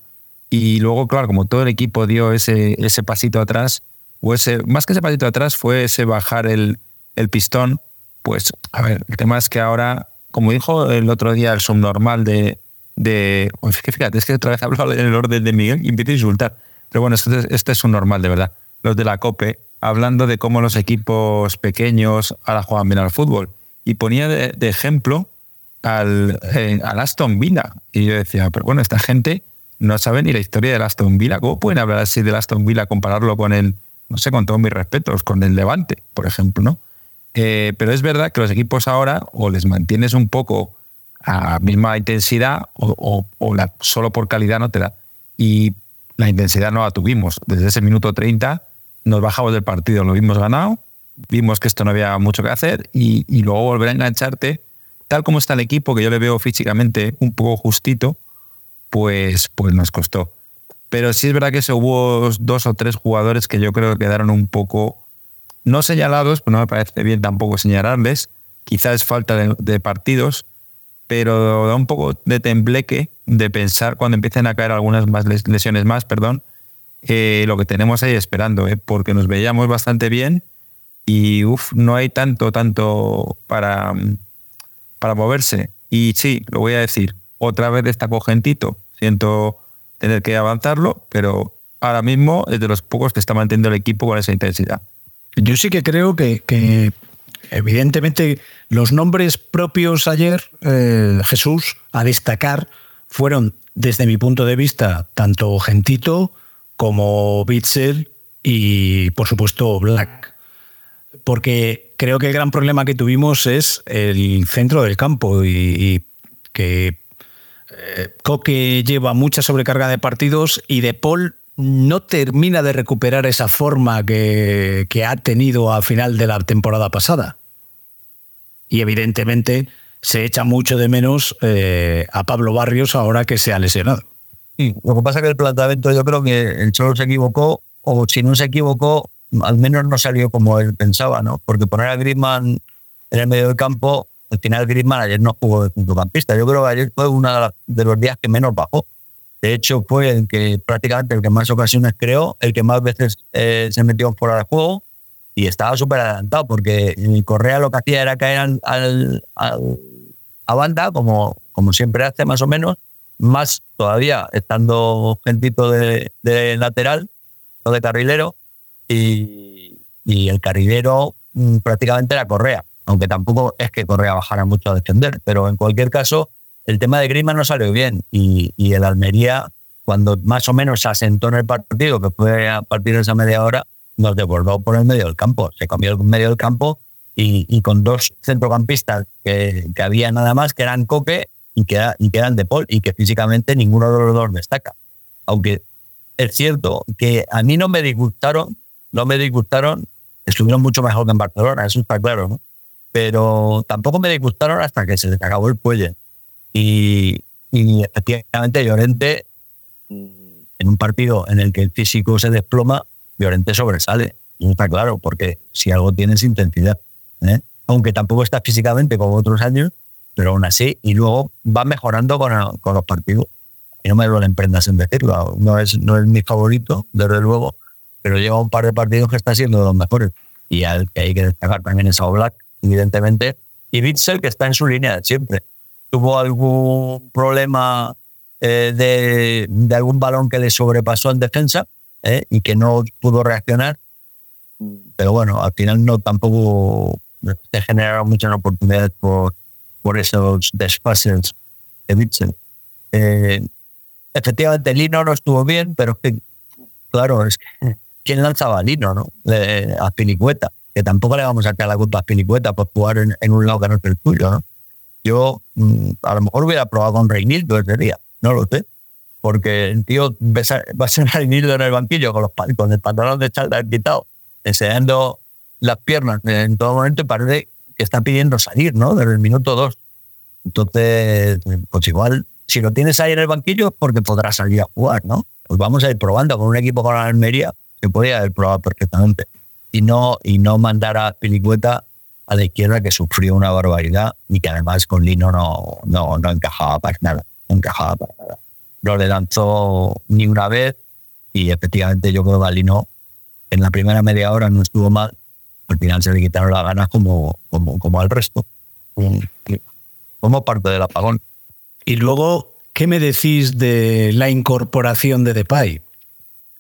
Y luego, claro, como todo el equipo dio ese, ese pasito atrás, o más que ese pasito atrás, fue ese bajar el, el pistón, pues, a ver, el tema es que ahora, como dijo el otro día el subnormal de, de fíjate, es que otra vez [LAUGHS] hablo en el orden de Miguel y empiezo a insultar. Pero bueno, este, este es un normal, de verdad. Los de la COPE, hablando de cómo los equipos pequeños ahora juegan bien al fútbol. Y ponía de, ejemplo al, eh, al, Aston Villa. Y yo decía, pero bueno, esta gente no sabe ni la historia del Aston Villa. ¿Cómo pueden hablar así del Aston Villa, compararlo con el, no sé, con todos mis respetos, con el Levante, por ejemplo, ¿no? Eh, pero es verdad que los equipos ahora o les mantienes un poco a misma intensidad o, o, la, solo por calidad no te da. Y la intensidad no la tuvimos. Desde ese minuto 30 nos bajamos del partido, lo vimos ganado, vimos que esto no había mucho que hacer y, y luego volver a engancharte, tal como está el equipo, que yo le veo físicamente un poco justito, pues, pues nos costó. Pero sí es verdad que se hubo dos o tres jugadores que yo creo que quedaron un poco, no señalados, pues no me parece bien tampoco señalarles, quizás es falta de, de partidos, pero da un poco de tembleque de pensar cuando empiecen a caer algunas más lesiones más, perdón, eh, lo que tenemos ahí esperando, ¿eh? porque nos veíamos bastante bien y uf, no hay tanto, tanto para, para moverse. Y sí, lo voy a decir, otra vez está cogentito, siento tener que avanzarlo, pero ahora mismo es de los pocos que está manteniendo el equipo con esa intensidad. Yo sí que creo que, que evidentemente los nombres propios ayer, eh, Jesús, a destacar, fueron, desde mi punto de vista, tanto Gentito como Bitzel y, por supuesto, Black. Porque creo que el gran problema que tuvimos es el centro del campo y, que eh, Coque lleva mucha sobrecarga de partidos y De Paul no termina de recuperar esa forma que, que ha tenido a final de la temporada pasada y evidentemente se echa mucho de menos eh, a Pablo Barrios ahora que se ha lesionado. Lo que pasa es que el planteamiento yo creo que el Cholo se equivocó, o si no se equivocó, al menos no salió como él pensaba, ¿no? Porque poner a Griezmann en el medio del campo, al final Griezmann ayer no jugó de centrocampista. Yo creo que ayer fue uno de los días que menos bajó. De hecho, fue el que prácticamente el que más ocasiones creó, el que más veces eh, se metió fuera de juego y estaba súper adelantado porque Correa lo que hacía era caer al, a banda, como, como siempre hace más o menos, más todavía estando gentito de, lateral o de carrilero, y, y, el carrilero mm, prácticamente era Correa, aunque tampoco es que Correa bajara mucho a defender, pero en cualquier caso el tema de Grima no salió bien y, y el Almería, cuando más o menos se asentó en el partido, que fue a partir de esa media hora, nos desbordó por el medio del campo. Se cambió el medio del campo y, y con dos centrocampistas que, que, había nada más, que eran Coque y que, y que eran De Paul, y que físicamente ninguno de los dos destaca. Aunque es cierto que a mí no me disgustaron, no me disgustaron, estuvieron mucho mejor que en Barcelona, eso está claro. Pero tampoco me disgustaron hasta que se les acabó el cuello. Y, y efectivamente Llorente, en un partido en el que el físico se desploma, Llorente sobresale. No está claro, porque si algo tiene es intensidad. ¿eh? Aunque tampoco está físicamente como otros años, pero aún así, y luego va mejorando con, con los partidos. Y no me duelen prendas en decirlo. No es, no es mi favorito, desde luego, pero lleva un par de partidos que está siendo de los mejores. Y al que hay que destacar también es a Black, evidentemente. Y Bitzel, que está en su línea siempre. Tuvo algún problema eh, de, de algún balón que le sobrepasó en defensa, ¿eh? y que no pudo reaccionar. Pero bueno, al final no tampoco se generaron muchas oportunidades por, por esos desfases de Bitzel. Eh, efectivamente, Lino no estuvo bien, pero es que, claro, es que ¿quién lanzaba a Lino, no? Eh, a Pilicueta, que tampoco le vamos a sacar la culpa a Pilicueta por jugar en, en, un lado que no es el tuyo, ¿no? Yo mm, a lo mejor hubiera probado con Reinildo ese día, no lo sé porque el tío va a ser [LAUGHS] al en el banquillo con, los, con el pantalón de charla quitado, enseñando las piernas en todo momento y parece que está pidiendo salir, ¿no? Desde el minuto dos. Entonces, pues igual, si lo tienes ahí en el banquillo, es porque podrás salir a jugar, ¿no? Pues vamos a ir probando con un equipo con Almería que podría haber probado perfectamente. Y no, y no mandar a Pilicueta a la izquierda que sufrió una barbaridad y que además con Lino no, no, no encajaba para nada. No encajaba para nada. No le lanzó ni una vez y efectivamente yo creo que Lino en la primera media hora no estuvo mal. Al final se le quitaron las ganas como, como, como al resto. Como parte del apagón. Y luego, ¿qué me decís de la incorporación de Depay?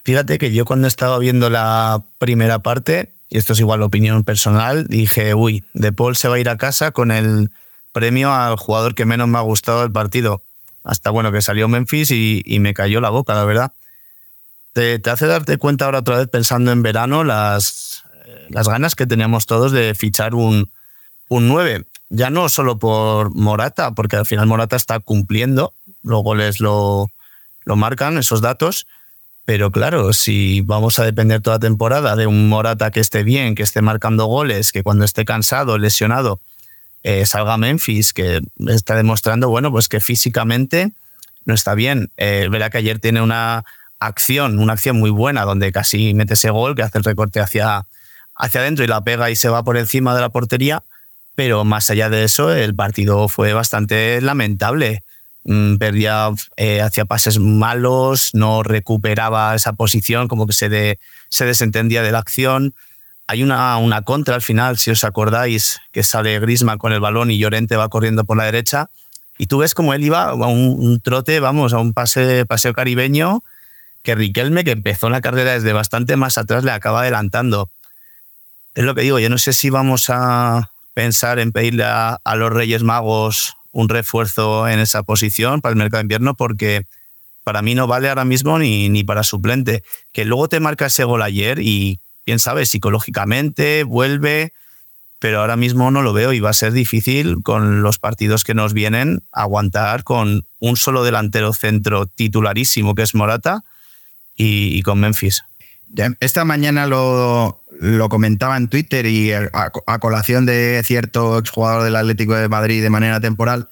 Fíjate que yo cuando estaba viendo la primera parte, y esto es igual opinión personal, dije, uy, De Paul se va a ir a casa con el premio al jugador que menos me ha gustado del partido. Hasta bueno que salió Memphis y, me cayó la boca, la verdad. Te, hace darte cuenta ahora otra vez pensando en verano las, las ganas que teníamos todos de fichar un, un 9. Ya no solo por Morata, porque al final Morata está cumpliendo, los goles lo, lo marcan, esos datos, pero claro, si vamos a depender toda temporada de un Morata que esté bien, que esté marcando goles, que cuando esté cansado, lesionado, eh, salga Memphis, que está demostrando, bueno, pues que físicamente no está bien. Eh, verá que ayer tiene una acción, una acción muy buena, donde casi mete ese gol, que hace el recorte hacia, hacia adentro y la pega y se va por encima de la portería. Pero más allá de eso, el partido fue bastante lamentable. Mm, perdía, eh, hacía pases malos, no recuperaba esa posición, como que se, se desentendía de la acción. Hay una, una contra al final, si os acordáis, que sale Grisma con el balón y Llorente va corriendo por la derecha. Y tú ves como él iba a un, un trote, vamos, a un pase, paseo caribeño, que Riquelme, que empezó la carrera desde bastante más atrás, le acaba adelantando. Es lo que digo, yo no sé si vamos a pensar en pedirle a, los Reyes Magos un refuerzo en esa posición para el mercado de invierno, porque para mí no vale ahora mismo ni, ni para suplente. Que luego te marca ese gol ayer y quién sabe, psicológicamente vuelve, pero ahora mismo no lo veo y va a ser difícil con los partidos que nos vienen aguantar con un solo delantero centro titularísimo que es Morata y con Memphis. Esta mañana lo, lo, comentaba en Twitter y a, colación de cierto exjugador del Atlético de Madrid de manera temporal.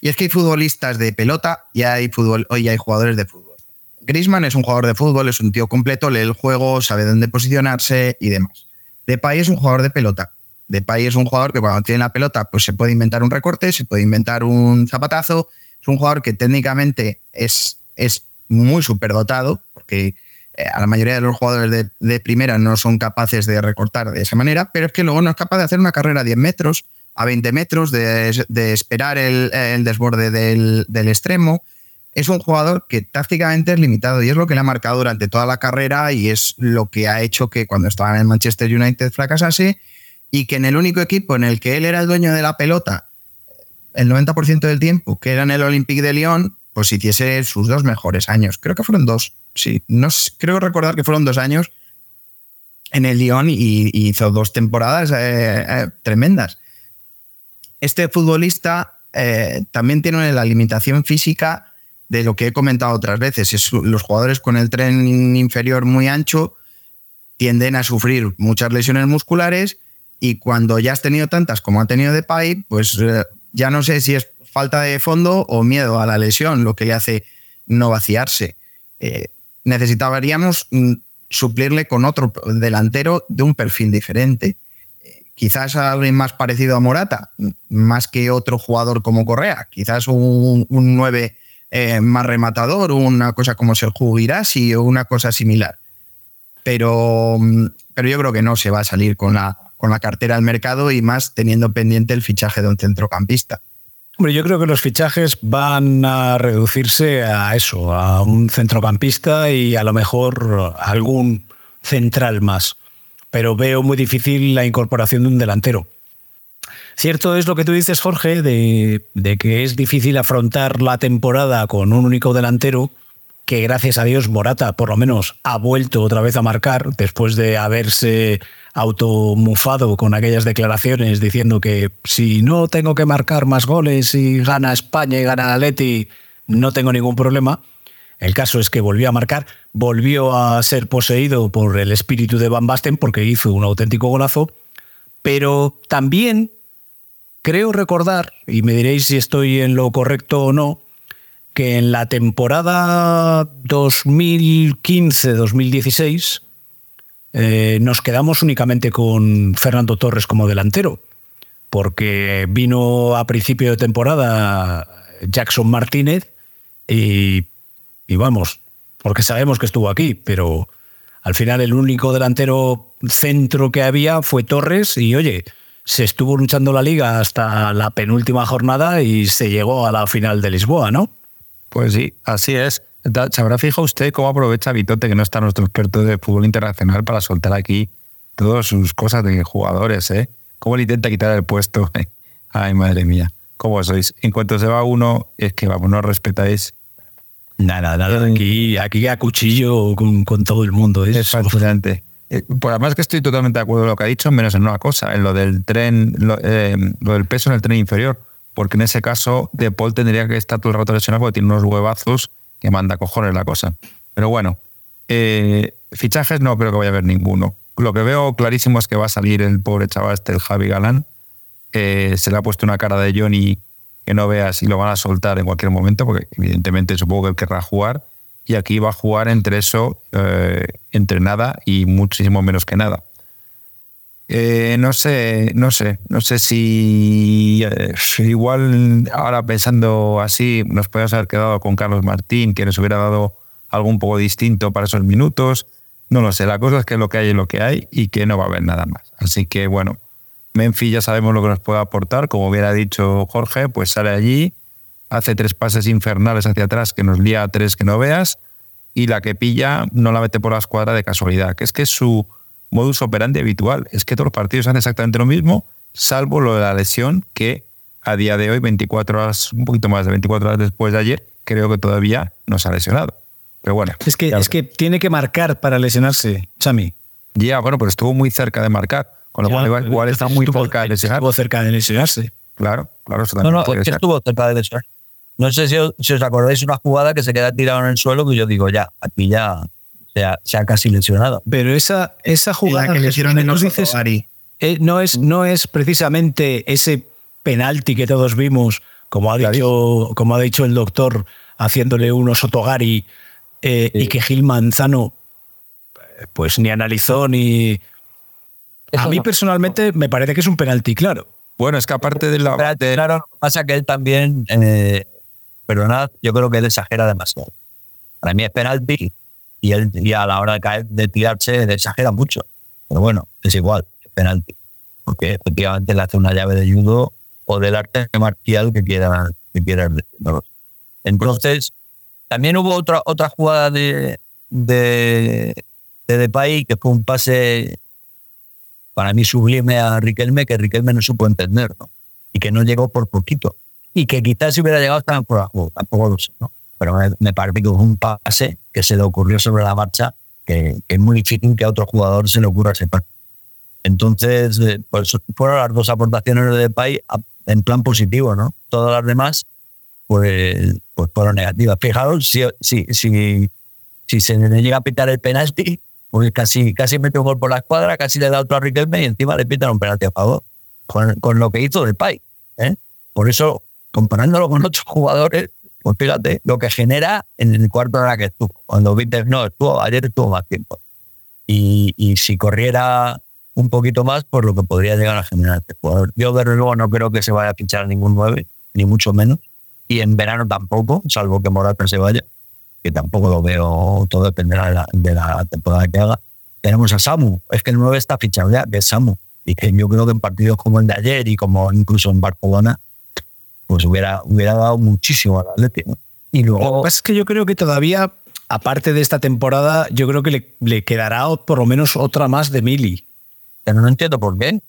Y es que hay futbolistas de pelota y hay, fútbol, y hay jugadores de fútbol. Grisman es un jugador de fútbol, es un tío completo, lee el juego, sabe dónde posicionarse y demás. Depay es un jugador de pelota. Depay es un jugador que cuando tiene la pelota pues se puede inventar un recorte, se puede inventar un zapatazo. Es un jugador que técnicamente es, es muy superdotado, porque a la mayoría de los jugadores de, de, primera no son capaces de recortar de esa manera, pero es que luego no es capaz de hacer una carrera a 10 metros, a 20 metros, de, de esperar el, el desborde del, del, extremo. Es un jugador que tácticamente es limitado y es lo que le ha marcado durante toda la carrera y es lo que ha hecho que cuando estaba en el Manchester United fracasase y que en el único equipo en el que él era el dueño de la pelota el 90% del tiempo, que era en el Olympique de Lyon, pues hiciese sus dos mejores años. Creo que fueron dos sí, no creo recordar que fueron dos años en el Lyon y, hizo dos temporadas eh, eh, tremendas. Este futbolista eh, también tiene la limitación física de lo que he comentado otras veces. Es, los jugadores con el tren inferior muy ancho tienden a sufrir muchas lesiones musculares y cuando ya has tenido tantas como ha tenido Depay, pues ya no sé si es falta de fondo o miedo a la lesión lo que le hace no vaciarse. Eh, necesitaríamos mm, suplirle con otro delantero de un perfil diferente. Quizás alguien más parecido a Morata, más que otro jugador como Correa. Quizás un, un 9 eh, más rematador, una cosa como Sergio Girassi o una cosa similar. Pero, mm, pero yo creo que no se va a salir con la, con la cartera al mercado y más teniendo pendiente el fichaje de un centrocampista. Hombre, yo creo que los fichajes van a reducirse a eso, a un centrocampista y a lo mejor algún central más. Pero veo muy difícil la incorporación de un delantero. Cierto es lo que tú dices, Jorge, de, de, que es difícil afrontar la temporada con un único delantero, que gracias a Dios Morata por lo menos ha vuelto otra vez a marcar después de haberse automufado con aquellas declaraciones diciendo que si no tengo que marcar más goles y gana España y gana Atleti, no tengo ningún problema. El caso es que volvió a marcar, volvió a ser poseído por el espíritu de Van Basten porque hizo un auténtico golazo, Pero también creo recordar, y me diréis si estoy en lo correcto o no, que en la temporada 2015-2016 eh, nos quedamos únicamente con Fernando Torres como delantero, porque vino a principio de temporada Jackson Martínez y, y vamos, porque sabemos que estuvo aquí, pero al final el único delantero centro que había fue Torres y oye, se estuvo luchando la liga hasta la penúltima jornada y se llegó a la final de Lisboa, ¿no? Pues sí, así es. ¿Se habrá fijado usted cómo aprovecha Vitote, que no está nuestro experto de fútbol internacional, para soltar aquí todas sus cosas de jugadores? ¿eh? ¿Cómo le intenta quitar el puesto? [LAUGHS] Ay, madre mía. ¿Cómo sois? En cuanto se va uno, es que vamos, no respetáis. Nada, nada. Aquí, aquí a cuchillo con, con todo el mundo. Es, Es fascinante. Eh, Pues además que estoy totalmente de acuerdo con lo que ha dicho, menos en una cosa, en lo del tren, lo, eh, lo del peso en el tren inferior. Porque en ese caso, De Paul tendría que estar todo el rato lesionado porque tiene unos huevazos que manda cojones la cosa. Pero bueno, eh, fichajes no creo que vaya a haber ninguno. Lo que veo clarísimo es que va a salir el pobre chaval este, el Javi Galán. Eh, se le ha puesto una cara de Johnny que no veas y lo van a soltar en cualquier momento, porque evidentemente supongo que querrá jugar. Y aquí va a jugar entre eso, eh, entre nada y muchísimo menos que nada. Eh, no sé, no sé, no sé si eh, igual ahora pensando así nos podríamos haber quedado con Carlos Martín, que nos hubiera dado algo un poco distinto para esos minutos. No lo sé, la cosa es que lo que hay es lo que hay y que no va a haber nada más. Así que bueno, Memphis ya sabemos lo que nos puede aportar, como hubiera dicho Jorge, pues sale allí, hace tres pases infernales hacia atrás que nos lía a tres que no veas y la que pilla no la mete por la escuadra de casualidad, que es que su modus operandi habitual, es que todos los partidos hacen exactamente lo mismo, salvo lo de la lesión que a día de hoy, 24 horas, un poquito más de 24 horas después de ayer, creo que todavía no se ha lesionado. Pero bueno. Es que, es que tiene que marcar para lesionarse, Chami. Ya, bueno, pero estuvo muy cerca de marcar. Con lo cual, igual, está muy estuvo- cerca de lesionarse. Estuvo cerca de lesionarse. Claro, claro, eso No, no, puede es que ser. estuvo cerca de lesionar. No sé si os, si os acordáis una jugada que se queda tirado en el suelo que yo digo, ya, aquí ya se ha, se ha casi lesionado. Pero esa, esa jugada La que le hicieron en nos los dices, Ari. eh, no, es, no es precisamente ese penalti que todos vimos, como ha dicho, como ha dicho el doctor, haciéndole unos Sotogari eh, y que Gil Manzano eh, pues ni analizó ni... A mí no. personalmente me parece que es un penalti, claro. Bueno, es que aparte de la. Pero, Claro, pasa que él también, eh, perdonad, yo creo que él exagera demasiado. Para mí es penalti y él y a la hora de caer, de tirarse, exagera mucho. Pero bueno, es igual, es penalti. Porque efectivamente le hace una llave de judo o del arte marcial que quiera, que quiera. Entonces, también hubo otra, otra jugada de, de, de Depay que fue un pase para mí sublime a Riquelme que Riquelme no supo entender, ¿no? Y que no llegó por poquito. Y que quizás si hubiera llegado estaba por juego, tampoco lo sé, ¿no? Pero me, me parece que fue un pase que se le ocurrió sobre la marcha, que, que es muy difícil que a otro jugador se le ocurra ese pase. Entonces, pues fueron las dos aportaciones de Depay en plan positivo, ¿no? Todas las demás, pues, pues fueron negativas. Fijaros, si, si, si, si se le llega a pitar el penalti, pues casi, casi mete un gol por la escuadra, casi le da otro a Riquelme y encima le pitan un penalti a favor. Con, con lo que hizo Depay. ¿eh? Por eso, comparándolo con otros jugadores, pues fíjate lo que genera en el cuarto de hora que estuvo. Cuando Vitesse no estuvo, ayer estuvo más tiempo. Y, y si corriera un poquito más, pues lo que podría llegar a generar este jugador. Yo, desde luego, no creo que se vaya a fichar ningún 9, ni mucho menos. Y en verano tampoco, salvo que Morata se vaya, que tampoco lo veo, todo dependerá de la, de la temporada que haga. Tenemos a Samu, es que el 9 está fichado ya, que es Samu. Y que yo creo que en partidos como el de ayer y como incluso en Barcelona, pues hubiera, hubiera dado muchísimo al Atlético. Y Lo que luego, pasa es que yo creo que todavía, aparte de esta temporada, yo creo que le, le quedará por lo menos otra más de Mili. pero no entiendo por qué.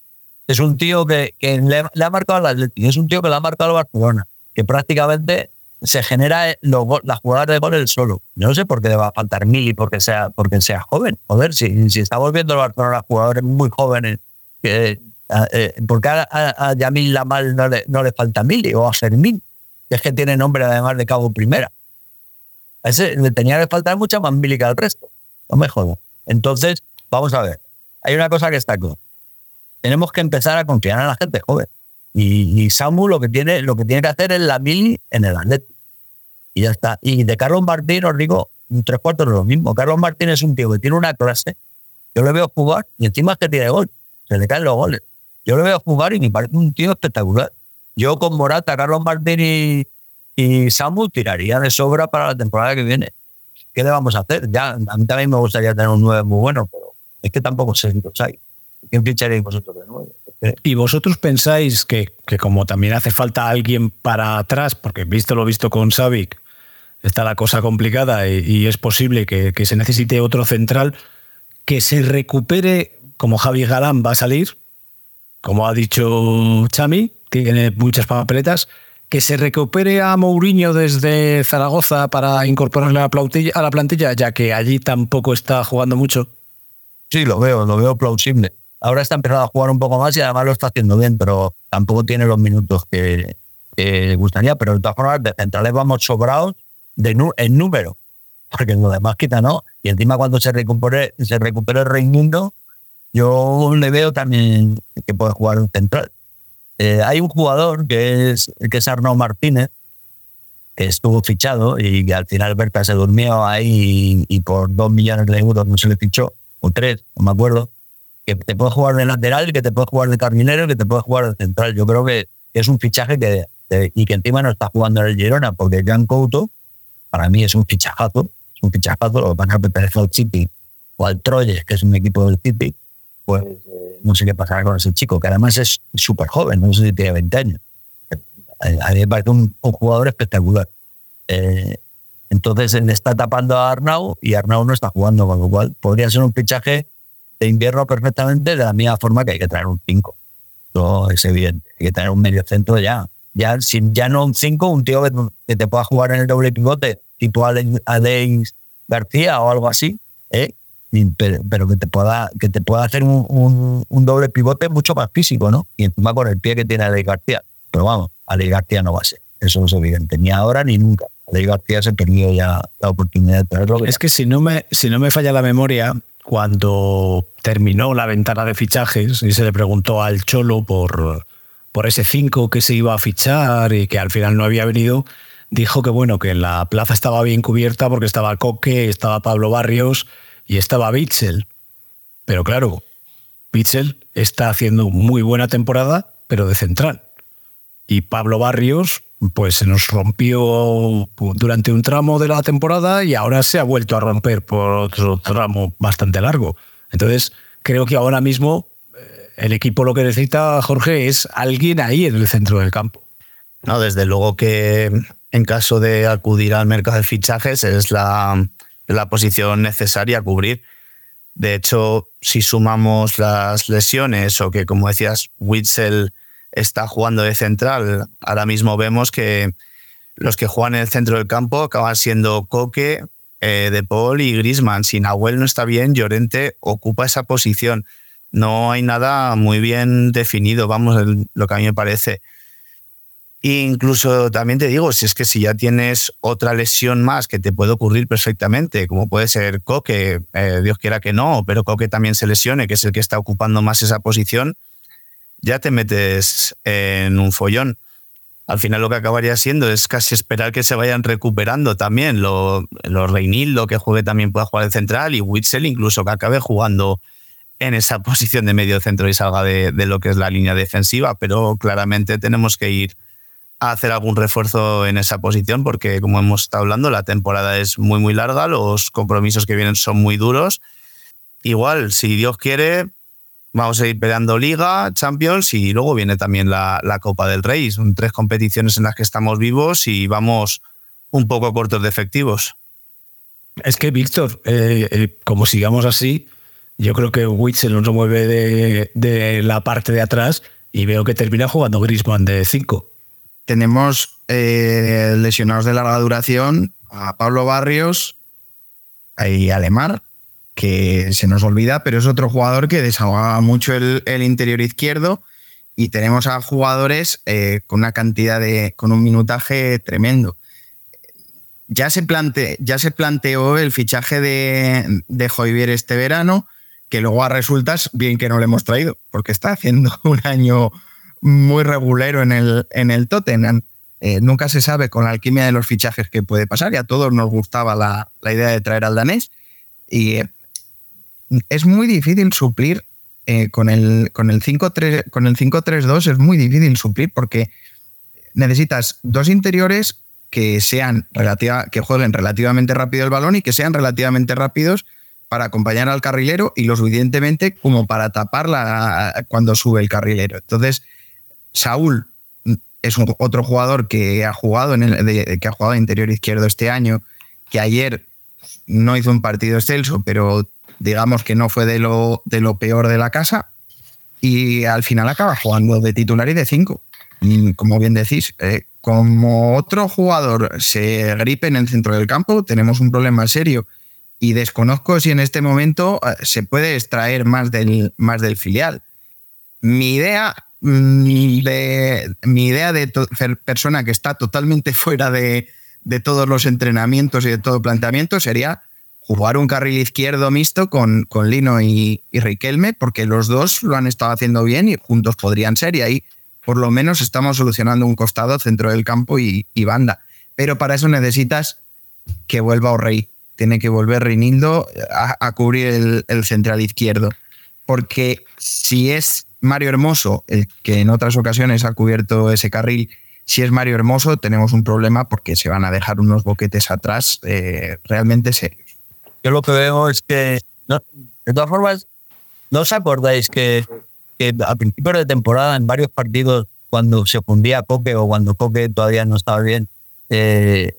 Es un tío que, que le, le ha marcado al Atlético, es un tío que le ha marcado al Barcelona, que prácticamente se genera los go- las jugadas de gol él solo. Yo no sé por qué le va a faltar Mili porque sea, porque sea joven. Joder, si, si estamos viendo el Barcelona jugadores muy jóvenes, que, eh, ¿por qué a, a, a Yamil Lamal no le, no le falta Mili o a Fermín? Que es que tiene nombre además de cabo primera. A ese le tenía que faltar mucha más Mili que al resto. No me jodas. Entonces, vamos a ver. Hay una cosa que está claro. tenemos que empezar a confiar en la gente joven. Y, Samu lo que, tiene, lo que tiene que hacer es la mili en el Atlético. Y ya está. Y de Carlos Martín os digo tres cuartos de lo mismo. Carlos Martín es un tío que tiene una clase. Yo le veo jugar y encima es que tiene gol. Se le caen los goles. Yo le veo jugar y me parece un tío espectacular. Yo con Morata, Carlos Martín y, y Samu tiraría de sobra para la temporada que viene. ¿Qué le vamos a hacer? Ya, a mí también me gustaría tener un 9 muy bueno, pero es que tampoco sé si los hay. ¿Quién ficharéis vosotros de nuevo? ¿Y vosotros pensáis que, que como también hace falta alguien para atrás, porque visto lo visto con Savic, está la cosa complicada y, y es posible que, que se necesite otro central, que se recupere, como Javi Galán va a salir, como ha dicho Chami, tiene muchas papeletas, que se recupere a Mourinho desde Zaragoza para incorporarle a la, plantilla, ya que allí tampoco está jugando mucho. Sí, lo veo, lo veo plausible. Ahora está empezando a jugar un poco más y además lo está haciendo bien, pero tampoco tiene los minutos que, que gustaría. Pero de todas formas, de centrales vamos sobrados de en número, porque lo demás quita no. Y encima cuando se recupere, se recupere el yo le veo también que puede jugar un central. Eh, hay un jugador que es, que es Arnaud Martínez, que estuvo fichado y que al final Berta se durmió ahí y, por dos millones de euros no se le fichó, o tres, no me acuerdo, que te puede jugar de lateral, que te puede jugar de carminero, que te puede jugar de central. Yo creo que es un fichaje que y que encima no está jugando en el Girona, porque Jan Couto para mí es un fichajazo, es un fichajazo, lo que pasa es al City o al Troyes, que es un equipo del City, pues eh, no sé qué pasará con ese chico, que además es súper joven, no sé si tiene 20 años. A mí me parece un, un jugador espectacular. Eh, entonces le está tapando a Arnau y Arnau no está jugando, con lo cual podría ser un fichaje de invierno perfectamente de la misma forma que hay que traer un 5. Eso es evidente. Hay que tener un medio centro ya. Ya, si ya no un 5, un tío que, que te pueda jugar en el doble pivote, tipo Ale- Alex García o algo así, ¿eh? Pero, que te pueda que te pueda hacer un, un- un doble pivote mucho más físico, ¿no? Y encima con el pie que tiene Alex García. Pero vamos, Alex García no va a ser. Eso es evidente. Ni ahora ni nunca. Alex García se perdió ya la oportunidad de traerlo. Es que si no me, si no me falla la memoria, cuando terminó la ventana de fichajes y se le preguntó al Cholo por, por ese 5 que se iba a fichar y que al final no había venido, dijo que bueno, que la plaza estaba bien cubierta porque estaba Coque, estaba Pablo Barrios y estaba Bitzel. Pero claro, Bitzel está haciendo muy buena temporada, pero de central. Y Pablo Barrios, pues se nos rompió durante un tramo de la temporada y ahora se ha vuelto a romper por otro tramo bastante largo. Entonces, creo que ahora mismo eh, el equipo lo que necesita, Jorge, es alguien ahí en el centro del campo. No, desde luego que en caso de acudir al mercado de fichajes es la, la posición necesaria a cubrir. De hecho, si sumamos las lesiones o que, como decías, Witzel está jugando de central, ahora mismo vemos que los que juegan en el centro del campo acaban siendo Coque, eh, De Paul y Grisman. Si Nahuel no está bien, Llorente ocupa esa posición. No hay nada muy bien definido, vamos, lo que a mí me parece. Incluso también te digo, si es que si ya tienes otra lesión más que te puede ocurrir perfectamente, como puede ser Coque, eh, Dios quiera que no, pero Coque también se lesione, que es el que está ocupando más esa posición, ya te metes en un follón. Al final lo que acabaría siendo es casi esperar que se vayan recuperando también. Lo, lo Reinildo, que juegue también pueda jugar de central, y Witzel incluso que acabe jugando en esa [LAUGHS] posición de medio centro y salga de, de lo que es la línea defensiva, pero claramente tenemos que ir hacer algún refuerzo en esa posición porque, como hemos estado hablando, la temporada es muy, muy larga, los compromisos que vienen son muy duros. Igual, si Dios quiere, vamos a ir peleando Liga, Champions y luego viene también la, la Copa del Rey. Son tres competiciones en las que estamos vivos y vamos un poco cortos de efectivos. Es que, Víctor, eh, eh, como sigamos así, yo creo que Witzel no se mueve de, de la parte de atrás y veo que termina jugando Grisman de 5. Tenemos eh, lesionados de larga duración a Pablo Barrios y a Lemar, que se nos olvida, pero es otro jugador que desahoga mucho el, interior izquierdo. Y tenemos a jugadores eh, con una cantidad de. con un minutaje tremendo. Ya se, plante, ya se planteó el fichaje de, de este verano. que luego a resultas bien que no le hemos traído, porque está haciendo [LAUGHS] un año muy regulero en el, en el Tottenham. Eh, nunca se sabe con la alquimia de los fichajes que puede pasar y a todos nos gustaba la, la idea de traer al danés y eh, es muy difícil suplir eh, con el con el 5-3 con el 5-3-2 es muy difícil suplir porque necesitas dos interiores que sean relativa, que jueguen relativamente rápido el balón y que sean relativamente rápidos para acompañar al carrilero y lo suficientemente como para taparla cuando sube el carrilero. Entonces, Saúl es otro jugador que ha jugado en el, de, que ha jugado interior izquierdo este año, que ayer no hizo un partido excelso, pero digamos que no fue de lo, de lo peor de la casa. Y al final acaba jugando de titular y de cinco. Y como bien decís, eh, como otro jugador se gripe en el centro del campo, tenemos un problema serio. Y desconozco si en este momento eh, se puede extraer más del, más del filial. Mi idea mm, de, mi idea de persona que está totalmente fuera de, todos los entrenamientos y de todo planteamiento sería jugar un carril izquierdo mixto con, con Lino y, y Riquelme, porque los dos lo han estado haciendo bien y juntos podrían ser, y ahí por lo menos estamos solucionando un costado, centro del campo y, banda. Pero para eso necesitas que vuelva O'Rey. Tiene que volver Reinildo a, cubrir el central izquierdo. Porque si es Mario Hermoso, el que en otras ocasiones ha cubierto ese carril, si es Mario Hermoso, tenemos un problema porque se van a dejar unos boquetes atrás eh, realmente serios. Yo lo que veo es que, no- de todas formas, ¿no os acordáis que, que a principios de temporada, en varios partidos, cuando se fundía Coque o cuando Coque todavía no estaba bien, eh,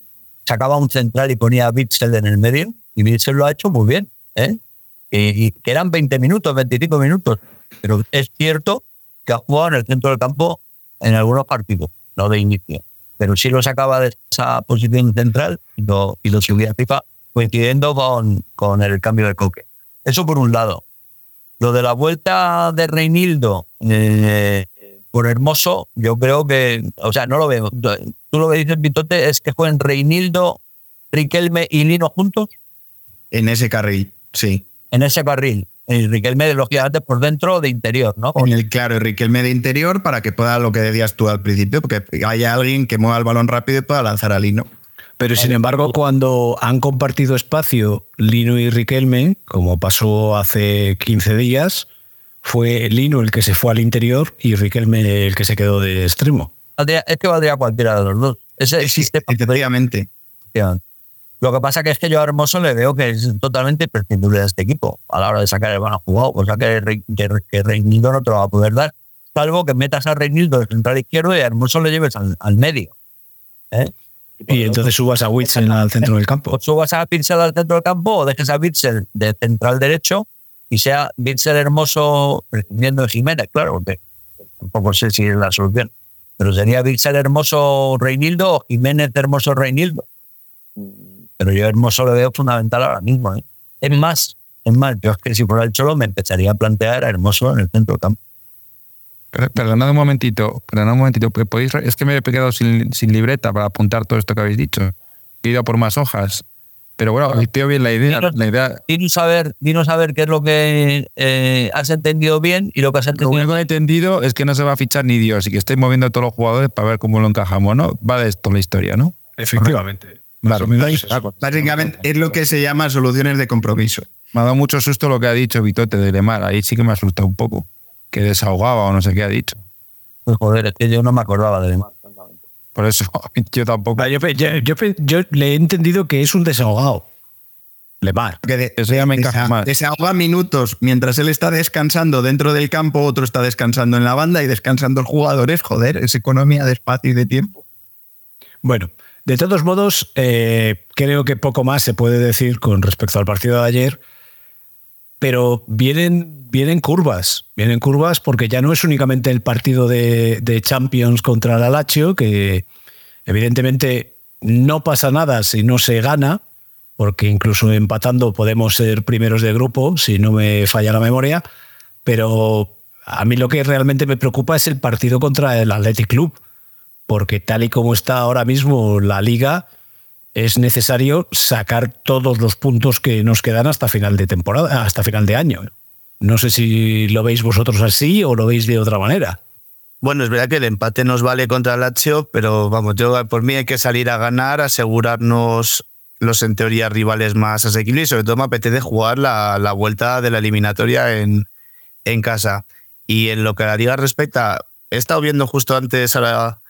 sacaba un central y ponía a Bitzel en el medio? Y Bitzel lo ha hecho muy bien, ¿eh? Y, y que eran 20 minutos, 25 minutos. Pero es cierto que ha jugado en el centro del campo en algunos partidos, no de inicio. Pero sí lo sacaba de esa posición central y lo, y lo subía a FIFA coincidiendo con, con el cambio de coque. Eso por un lado. Lo de la vuelta de Reinildo eh, por Hermoso, yo creo que, o sea, no lo veo. Tú lo que dices, Vitote, es que jueguen Reinildo, Riquelme y Lino juntos En ese carril, sí. en ese carril. Y Riquelme, lógicamente, por dentro de interior, ¿no? En el claro, Riquelme de interior para que pueda lo que decías tú al principio, porque haya alguien que mueva el balón rápido y pueda lanzar a Lino. Pero sin embargo, cuando han compartido espacio Lino y Riquelme, como pasó hace 15 días, fue Lino el que se fue al interior y Riquelme el que se quedó de extremo. Es que valdría cualquiera de los dos. Ese sistema. Efectivamente. Lo que pasa que es que yo a Hermoso le veo que es totalmente imprescindible de este equipo a la hora de sacar el balón jugado, cosa que, Re- que, que no te lo va a poder dar, salvo que metas a Reinildo de central izquierdo y a Hermoso le lleves al, al medio. ¿eh? Y entonces subas a Witzel al centro del campo. O subas a Bitzel al centro del campo o dejes a Bitzel de central derecho y sea Bitzel Hermoso prescindiendo de Jiménez, claro, porque tampoco sé si es la solución. Pero sería Bitzel Hermoso Reinildo o Jiménez Hermoso Reinildo. Pero yo Hermoso lo veo fundamental ahora mismo. ¿eh? Es más, es más, yo es que si fuera el Cholo me empezaría a plantear a Hermoso en el centro del campo. Per- Perdonad un momentito, perdonad un momentito, podéis, es que me he quedado sin, sin libreta para apuntar todo esto que habéis dicho. He ido por más hojas. Pero bueno, veo bien la idea. La idea Dinos a ver, dinos a ver qué es lo que eh, has entendido bien y lo que has lo entendido único que he entendido es que no se va a fichar ni Dios y que estáis moviendo a todos los jugadores para ver cómo lo encajamos, ¿no? Va de esto la historia, ¿no? Efectivamente. Claro. Básicamente es lo que se llama soluciones de compromiso. Me ha dado mucho susto lo que ha dicho Vitote de Lemar. Ahí sí que me ha asustado un poco. Que desahogaba o no sé qué ha dicho. Pues joder, es que yo no me acordaba de Lemar. Por eso [LAUGHS] yo tampoco. Ah, Yo, pe- yo- yo pe- yo le he entendido que es un desahogado. Lemar. Que de- Eso ya me desa- encaja más. Desahoga minutos mientras él está descansando dentro del campo, otro está descansando en la banda y descansando los jugadores. Joder, es economía de espacio y de tiempo. Bueno, de todos modos, eh, creo que poco más se puede decir con respecto al partido de ayer, pero vienen, vienen curvas, vienen curvas porque ya no es únicamente el partido de, de Champions contra la Lazio, que evidentemente no pasa nada si no se gana, porque incluso empatando podemos ser primeros de grupo, si no me falla la memoria, pero a mí lo que realmente me preocupa es el partido contra el Athletic Club porque tal y como está ahora mismo la liga, es necesario sacar todos los puntos que nos quedan hasta final de temporada, hasta final de año. No sé si lo veis vosotros así o lo veis de otra manera. Bueno, es verdad que el empate nos vale contra Lazio, pero vamos, yo por mí hay que salir a ganar, asegurarnos los en teoría rivales más asequibles y sobre todo me apetece jugar la, la vuelta de la eliminatoria en, en casa. Y en lo que a la liga respecta, he estado viendo justo antes ahora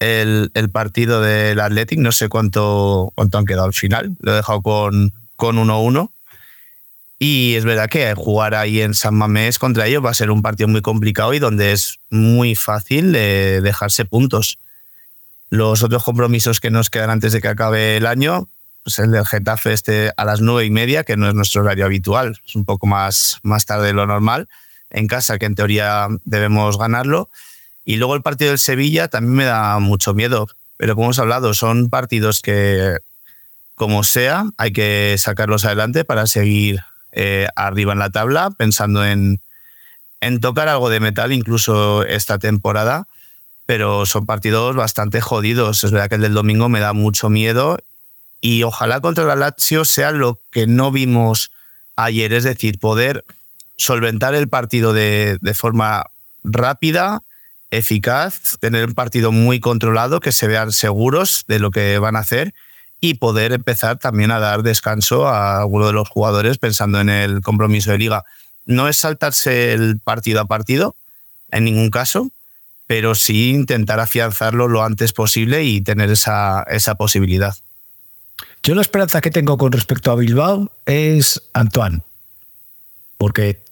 el, el partido del Athletic, no sé cuánto, cuánto han quedado al final, lo he dejado con con 1-1. Y es verdad que jugar ahí en San Mamés contra ellos va a ser un partido muy complicado y donde es muy fácil de dejarse puntos. Los otros compromisos que nos quedan antes de que acabe el año, pues el del Getafe este a las nueve y media, que no es nuestro horario habitual, es un poco más, más tarde de lo normal, en casa, que en teoría debemos ganarlo. Y luego el partido del Sevilla también me da mucho miedo, pero como hemos hablado, son partidos que, como sea, hay que sacarlos adelante para seguir eh, arriba en la tabla, pensando en, en tocar algo de metal incluso esta temporada, pero son partidos bastante jodidos. Es verdad que el del domingo me da mucho miedo y ojalá contra la Lazio sea lo que no vimos ayer, es decir, poder solventar el partido de, de forma rápida, eficaz, tener un partido muy controlado, que se vean seguros de lo que van a hacer y poder empezar también a dar descanso a alguno de los jugadores pensando en el compromiso de liga. No es saltarse el partido a partido, en ningún caso, pero sí intentar afianzarlo lo antes posible y tener esa, esa posibilidad. Yo la esperanza que tengo con respecto a Bilbao es Antoine, porque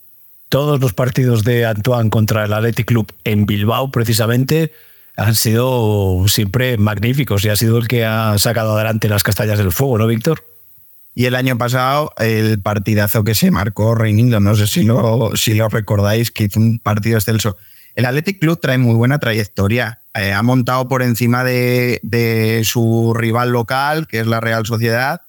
todos los partidos de Antoine contra el Athletic Club en Bilbao, precisamente, han sido siempre magníficos y ha sido el que ha sacado adelante las castañas del fuego, ¿no, Víctor? Y el año pasado, el partidazo que se marcó Reinildo, no sé si lo, recordáis, que hizo un partido excelso. El Athletic Club trae muy buena trayectoria. Eh, ha montado por encima de, su rival local, que es la Real Sociedad,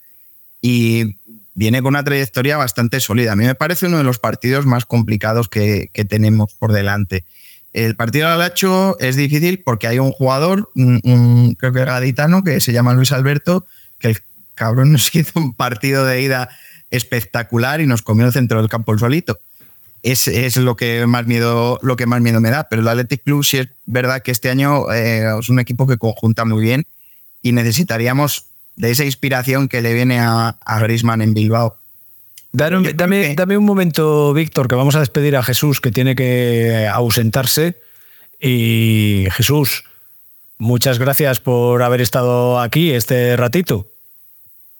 y viene con una trayectoria bastante sólida. A mí me parece uno de los partidos más complicados que, que tenemos por delante. El partido al Alacho es difícil porque hay un jugador, un, un, creo que gaditano, que se llama Luis Alberto, que el cabrón nos [LAUGHS] hizo un partido de ida espectacular y nos comió el centro del campo el solito. Es, es, lo que más miedo lo que más miedo me da. Pero el Athletic Club sí es verdad que este año eh, es un equipo que conjunta muy bien y necesitaríamos de esa inspiración que le viene a, a Griezmann en Bilbao. Dame, dame, dame, un momento, Víctor, que vamos a despedir a Jesús, que tiene que ausentarse. Y Jesús, muchas gracias por haber estado aquí este ratito.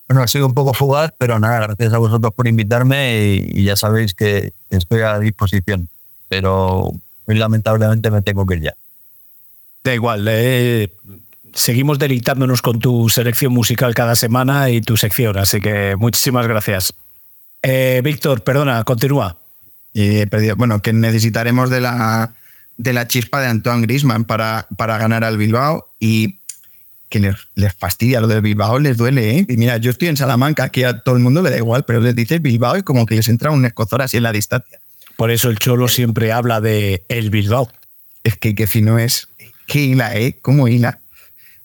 Bueno, ha sido un poco fugaz, pero nada, gracias a vosotros por invitarme y, y ya sabéis que estoy a disposición. Pero hoy lamentablemente me tengo que ir ya. Da igual, eh, seguimos deleitándonos con tu selección musical cada semana y tu sección, así que muchísimas gracias. Eh, Víctor, perdona, continúa. Bueno, que necesitaremos de la, de la chispa de Antoine Grisman para, para ganar al Bilbao y que les, les, fastidia lo del Bilbao, les duele. ¿eh? Y mira, yo estoy en Salamanca, aquí a todo el mundo le da igual, pero les dices Bilbao y como que les entra un escozor así en la distancia. Por eso el Cholo siempre habla de el Bilbao. Es que qué fino es. Qué hila, ¿eh? ¿Cómo hila?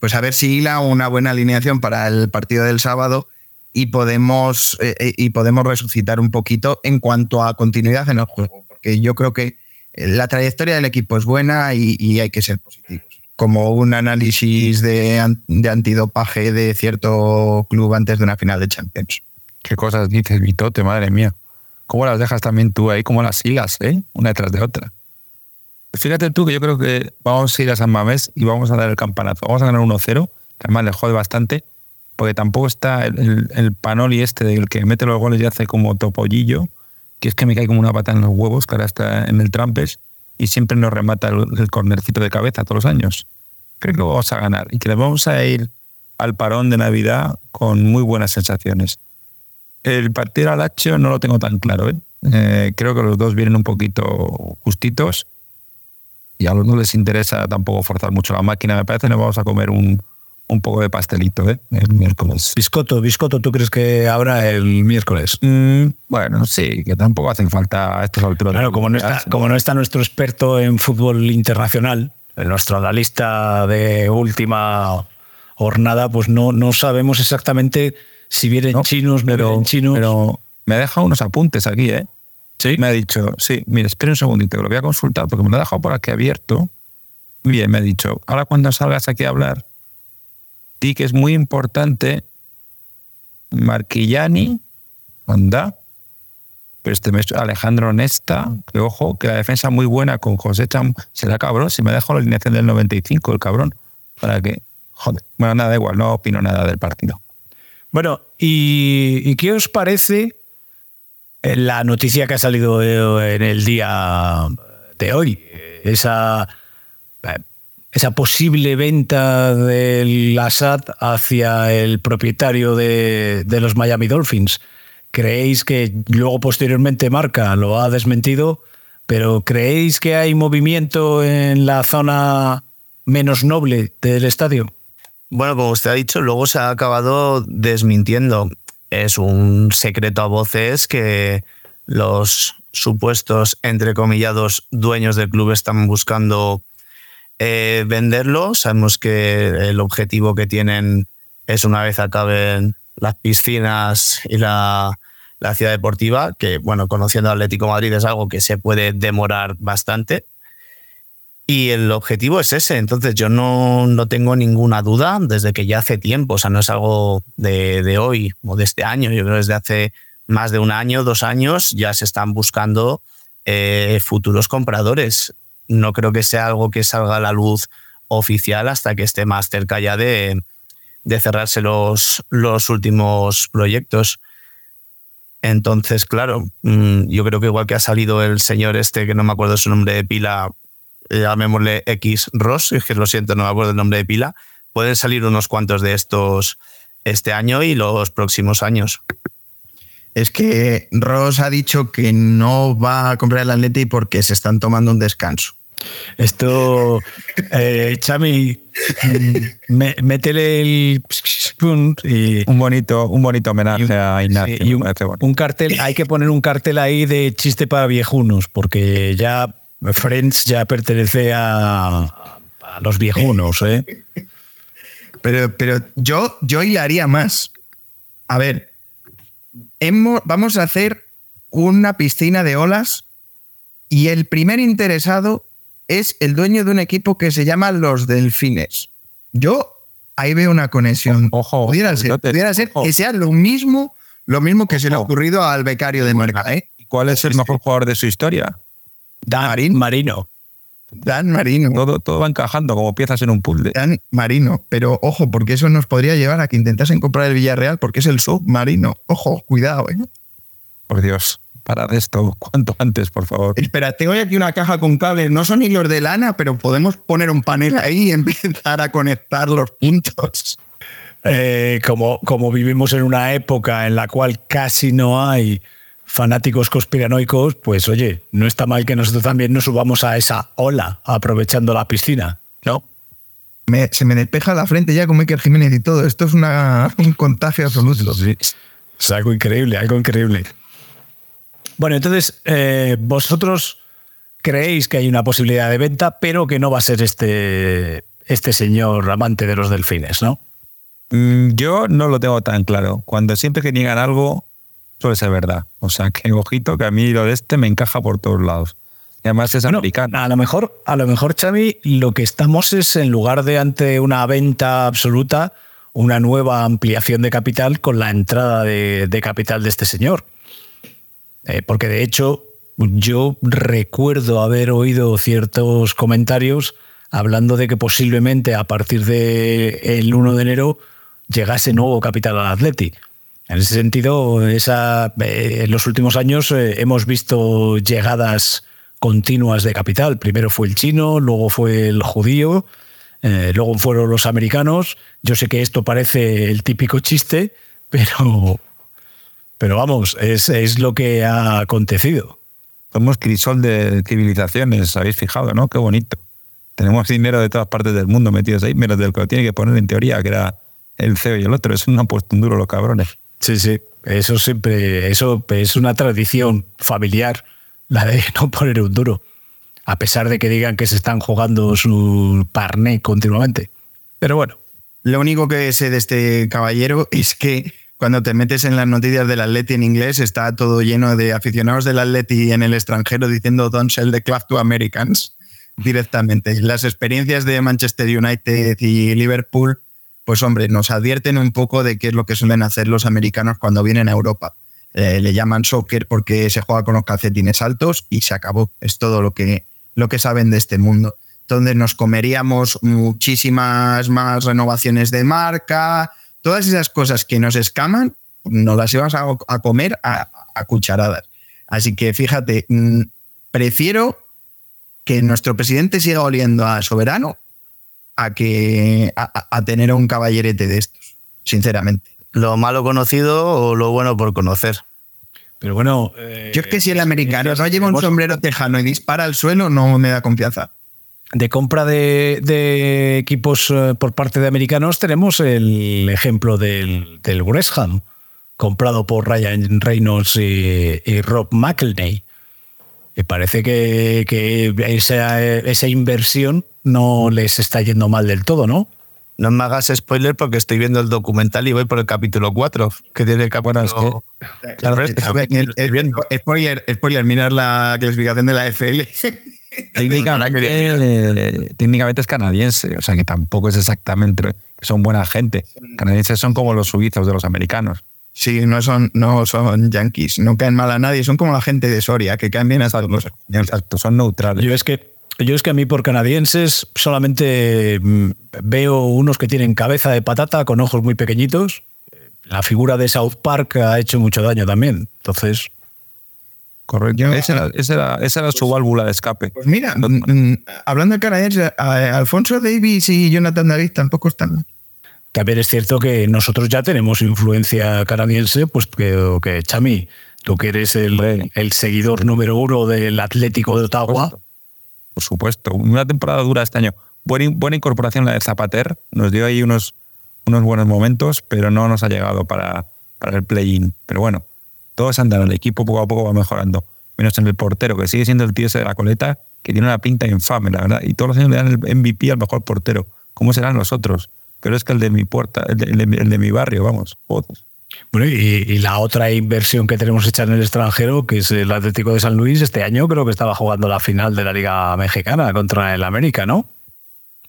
Pues a ver si hila una buena alineación para el partido del sábado y podemos, eh, y podemos resucitar un poquito en cuanto a continuidad en el juego, porque yo creo que la trayectoria del equipo es buena y, hay que ser positivos. Como un análisis de, de, antidopaje de cierto club antes de una final de Champions. ¿Qué cosas dices, Vitote? Madre mía. ¿Cómo las dejas también tú ahí? ¿Cómo las hilas, eh? Una detrás de otra. Fíjate tú que yo creo que vamos a ir a San Mamés y vamos a dar el campanazo. Vamos a ganar 1-0, que además le jode bastante porque tampoco está el, Panoli este del que mete los goles y hace como topollillo, que es que me cae como una pata en los huevos, que ahora está en el Trampes y siempre nos remata el, el cornercito de cabeza todos los años. Creo que vamos a ganar y que le vamos a ir al parón de Navidad con muy buenas sensaciones. El partido al Hacho no lo tengo tan claro. ¿eh? Eh, creo que los dos vienen un poquito justitos y a los no les interesa tampoco forzar mucho la máquina. Me parece que nos vamos a comer un, un poco de pastelito ¿eh? el miércoles. Biscoto, biscoto, ¿tú crees que habrá el miércoles? Mm, bueno, sí, que tampoco hacen falta a estas alturas. Claro, como no, está, como no está nuestro experto en fútbol internacional, nuestro analista de última jornada, pues no, no sabemos exactamente si vienen no, chinos, no pero, vienen chinos. Pero me deja unos apuntes aquí, ¿eh? ¿Sí? Me ha dicho, sí, mira, espera un segundito, que lo voy a consultar porque me lo he dejado por aquí abierto. Bien, me ha dicho, ahora cuando salgas aquí a hablar, di que es muy importante Marquillani, anda, pero este mes Alejandro Nesta, que ojo, que la defensa muy buena con José Cham, será cabrón, si me dejo la alineación del 95, el cabrón, para que, joder, bueno, nada, da igual, no opino nada del partido. Bueno, ¿y, y qué os parece la noticia que ha salido eh, en el día de hoy? Esa, eh, esa posible venta del Assad hacia el propietario de, de los Miami Dolphins. ¿Creéis que luego posteriormente Marca lo ha desmentido? Pero ¿creéis que hay movimiento en la zona menos noble del estadio? Bueno, como usted ha dicho, luego se ha acabado desmintiendo. Es un secreto a voces que los supuestos, entrecomillados, dueños del club están buscando eh, venderlo. Sabemos que el objetivo que tienen es una vez acaben las piscinas y la, la ciudad deportiva, que bueno, conociendo Atlético de Madrid es algo que se puede demorar bastante. Y el objetivo es ese, entonces yo no, no tengo ninguna duda desde que ya hace tiempo, o sea, no es algo de, hoy o de este año, yo creo desde hace más de un año, dos años, ya se están buscando eh, futuros compradores. No creo que sea algo que salga a la luz oficial hasta que esté más cerca ya de, de cerrarse los, los últimos proyectos. Entonces, claro, mm, yo creo que igual que ha salido el señor este, que no me acuerdo su nombre de pila, llamémosle X Ross, es que lo siento, no me acuerdo el nombre de pila, pueden salir unos cuantos de estos este año y los próximos años. Es que Ross ha dicho que no va a comprar el Atleti porque se están tomando un descanso. Esto, eh, Chami, mm, me- métele el y Un bonito, un bonito homenaje a Ignacio. y un cartel, hay que poner un cartel ahí de chiste para viejunos, porque ya Friends ya pertenece a, a los viejunos, ¿eh? [LAUGHS] Pero, pero yo, yo hilaría más. A ver, hemos- vamos a hacer una piscina de olas y el primer interesado es el dueño de un equipo que se llama Los Delfines. Yo ahí veo una conexión. Ojo, pudiera ser, pudiera ser ojo. que sea lo mismo, lo mismo que se le ha ocurrido al becario de Marca, ¿eh? ¿Y ¿Cuál es el mejor jugador de su historia? Dan Marino. Dan Marino. Todo, todo va encajando como piezas en un puzzle. Dan Marino. Pero ojo, porque eso nos podría llevar a que intentasen comprar el Villarreal porque es el submarino. Ojo, cuidado, ¿eh? Por Dios, parad esto cuanto antes, por favor. Espera, tengo aquí una caja con cables. No son hilos de lana, pero podemos poner un panel ahí y [LAUGHS] empezar a conectar los puntos. Eh, como, como vivimos en una época en la cual casi no hay fanáticos conspiranoicos, pues oye, no está mal que nosotros también nos subamos a esa ola aprovechando la piscina, ¿no? Me- se me despeja la frente ya con Michael Jiménez y todo. Esto es una, [LAUGHS] un contagio absoluto. Es algo increíble, algo increíble. Bueno, entonces, eh, vosotros creéis que hay una posibilidad de venta, pero que no va a ser este, este señor amante de los delfines, ¿no? Mm, Yo no lo tengo tan claro. Cuando siempre que niegan algo, suele ser verdad. O sea, que ojito, que a mí lo de este me encaja por todos lados. Y además es Bueno, americano. A lo mejor, a lo mejor, Xavi, lo que estamos es en lugar de ante una venta absoluta, una nueva ampliación de capital con la entrada de, de capital de este señor. Eh, porque de hecho, yo recuerdo haber oído ciertos comentarios hablando de que posiblemente a partir del 1 de enero llegase nuevo capital al Atleti. En ese sentido, esa, eh, en los últimos años eh, hemos visto llegadas continuas de capital. Primero fue el chino, luego fue el judío, eh, luego fueron los americanos. Yo sé que esto parece el típico chiste, [LAUGHS] pero, pero vamos, es, es lo que ha acontecido. Somos crisol de civilizaciones, habéis fijado, ¿no? Qué bonito. Tenemos dinero de todas partes del mundo metidos ahí, menos del que lo tiene que poner en teoría, que era el CEO y el otro. Es un puesto duro los cabrones. Sí, sí. Eso siempre, eso es una tradición familiar, la de [LAUGHS] no poner un duro. A pesar de que digan que se están jugando su parné continuamente. Pero bueno, Lo único que sé de este caballero es que cuando te metes en las noticias del Atleti en inglés, está todo lleno de aficionados del Atleti en el extranjero diciendo don't sell the club to Americans directamente. Las experiencias de Manchester United y Liverpool, pues hombre, nos advierten un poco de qué es lo que suelen hacer los americanos cuando vienen a Europa. Eh, le llaman soccer porque se juega con los calcetines altos y se acabó. Es todo lo que, lo que saben de este mundo. Entonces nos comeríamos muchísimas más renovaciones de marca, todas esas cosas que nos escaman, nos las íbamos a, comer a, a cucharadas. Así que fíjate, mm, prefiero que nuestro presidente siga oliendo a soberano a que a, a tener un caballerete de estos, sinceramente. Lo malo conocido o lo bueno por conocer. Pero bueno, Yo es que si el americano no lleva un sombrero tejano y dispara al suelo, no me da confianza. de compra de, de equipos eh, por parte de americanos tenemos el ejemplo del, del West Ham, comprado por Ryan Reynolds y, y Rob McElney. Y parece que, que esa, esa inversión no les está yendo mal del todo, ¿no? No me hagas spoiler porque estoy viendo el documental y voy por el capítulo 4, que tiene el capítulo... Claro, el- el- spoiler, spoiler, mirar la clasificación de la FL. [LAUGHS] Técnicamente, [LAUGHS] eh, técnicamente es canadiense, o sea que tampoco es exactamente que son buena gente. Canadienses son como los suizos de los americanos. Sí, no son, no son yankees, no caen mal a nadie, son como la gente de Soria, que caen bien a todos los Exacto, son neutrales. Yo es que yo es que a mí por canadienses solamente mm, veo unos que tienen cabeza de patata con ojos muy pequeñitos. La figura de South Park ha hecho mucho daño también. Entonces, Correcto. esa, era, esa era- esa era su válvula de escape. Pues mira, mm, mm, hablando de canadienses, Alfonso Davis y Jonathan David tampoco están. también es cierto que nosotros ya tenemos influencia canadiense, pues que, que Chami, tú que eres el, el seguidor número uno del Atlético de Ottawa. Por supuesto, una temporada dura este año. Buena, buena incorporación la de Zapater, nos dio ahí unos, unos buenos momentos, pero no nos ha llegado para, para el play-in. Pero bueno, todos andan, el equipo poco a poco va mejorando. Menos en el portero, que sigue siendo el tío ese de la coleta, que tiene una pinta infame, la verdad. Y todos los años le dan el MVP al mejor portero. ¿Cómo serán los otros? Pero es que el de mi puerta, el de, el de- el de mi barrio, vamos, joder. Bueno, y, y la otra inversión que tenemos hecha en el extranjero, que es el Atlético de San Luis, este año creo que estaba jugando la final de la Liga Mexicana contra el América, ¿no?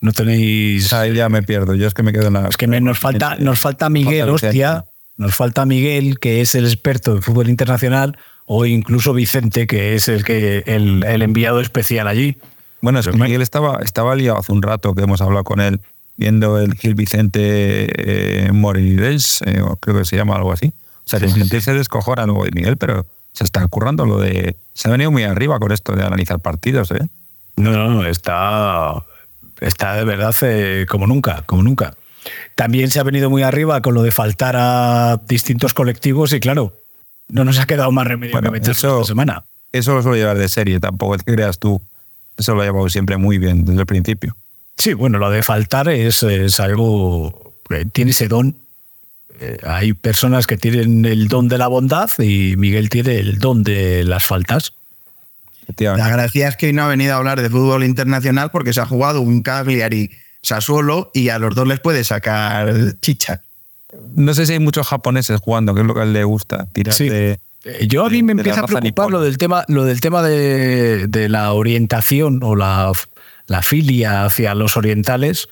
No tenéis. Ahí ya me pierdo, yo es que me quedo en la. Es que me- nos falta, nos falta Miguel, hostia. Nos falta Miguel, que es el experto en fútbol internacional, o incluso Vicente, que es el que el, el enviado especial allí. Bueno, es que Miguel estaba, estaba liado hace un rato que hemos hablado con él, viendo el Gil Vicente eh, Morides, eh, creo que se llama algo así. O sea, que se descojona luego de Miguel, pero se está currando lo de. Se ha venido muy arriba con esto de analizar partidos, ¿eh? No, no, no, está, está de verdad eh, como nunca, como nunca. También se ha venido muy arriba con lo de faltar a distintos colectivos y claro, no nos ha quedado más remedio Bueno, que meterlo eso- esta semana. Eso lo suelo llevar de serie, tampoco es que creas tú. Eso lo ha llevado siempre muy bien desde el principio. Sí, bueno, lo de faltar es, es algo que tiene ese don. Eh, hay personas que tienen el don de la bondad y Miguel tiene el don de las faltas. La gracia es que hoy no ha venido a hablar de fútbol internacional porque se ha jugado un Cagliari Sassuolo y a los dos les puede sacar chicha. No sé si hay muchos japoneses jugando, que es lo que a él le gusta, tirar Sí. de. Eh, Yo a mí me empieza a preocupar lo del tema, lo del tema de, de la orientación o la, la filia hacia los orientales,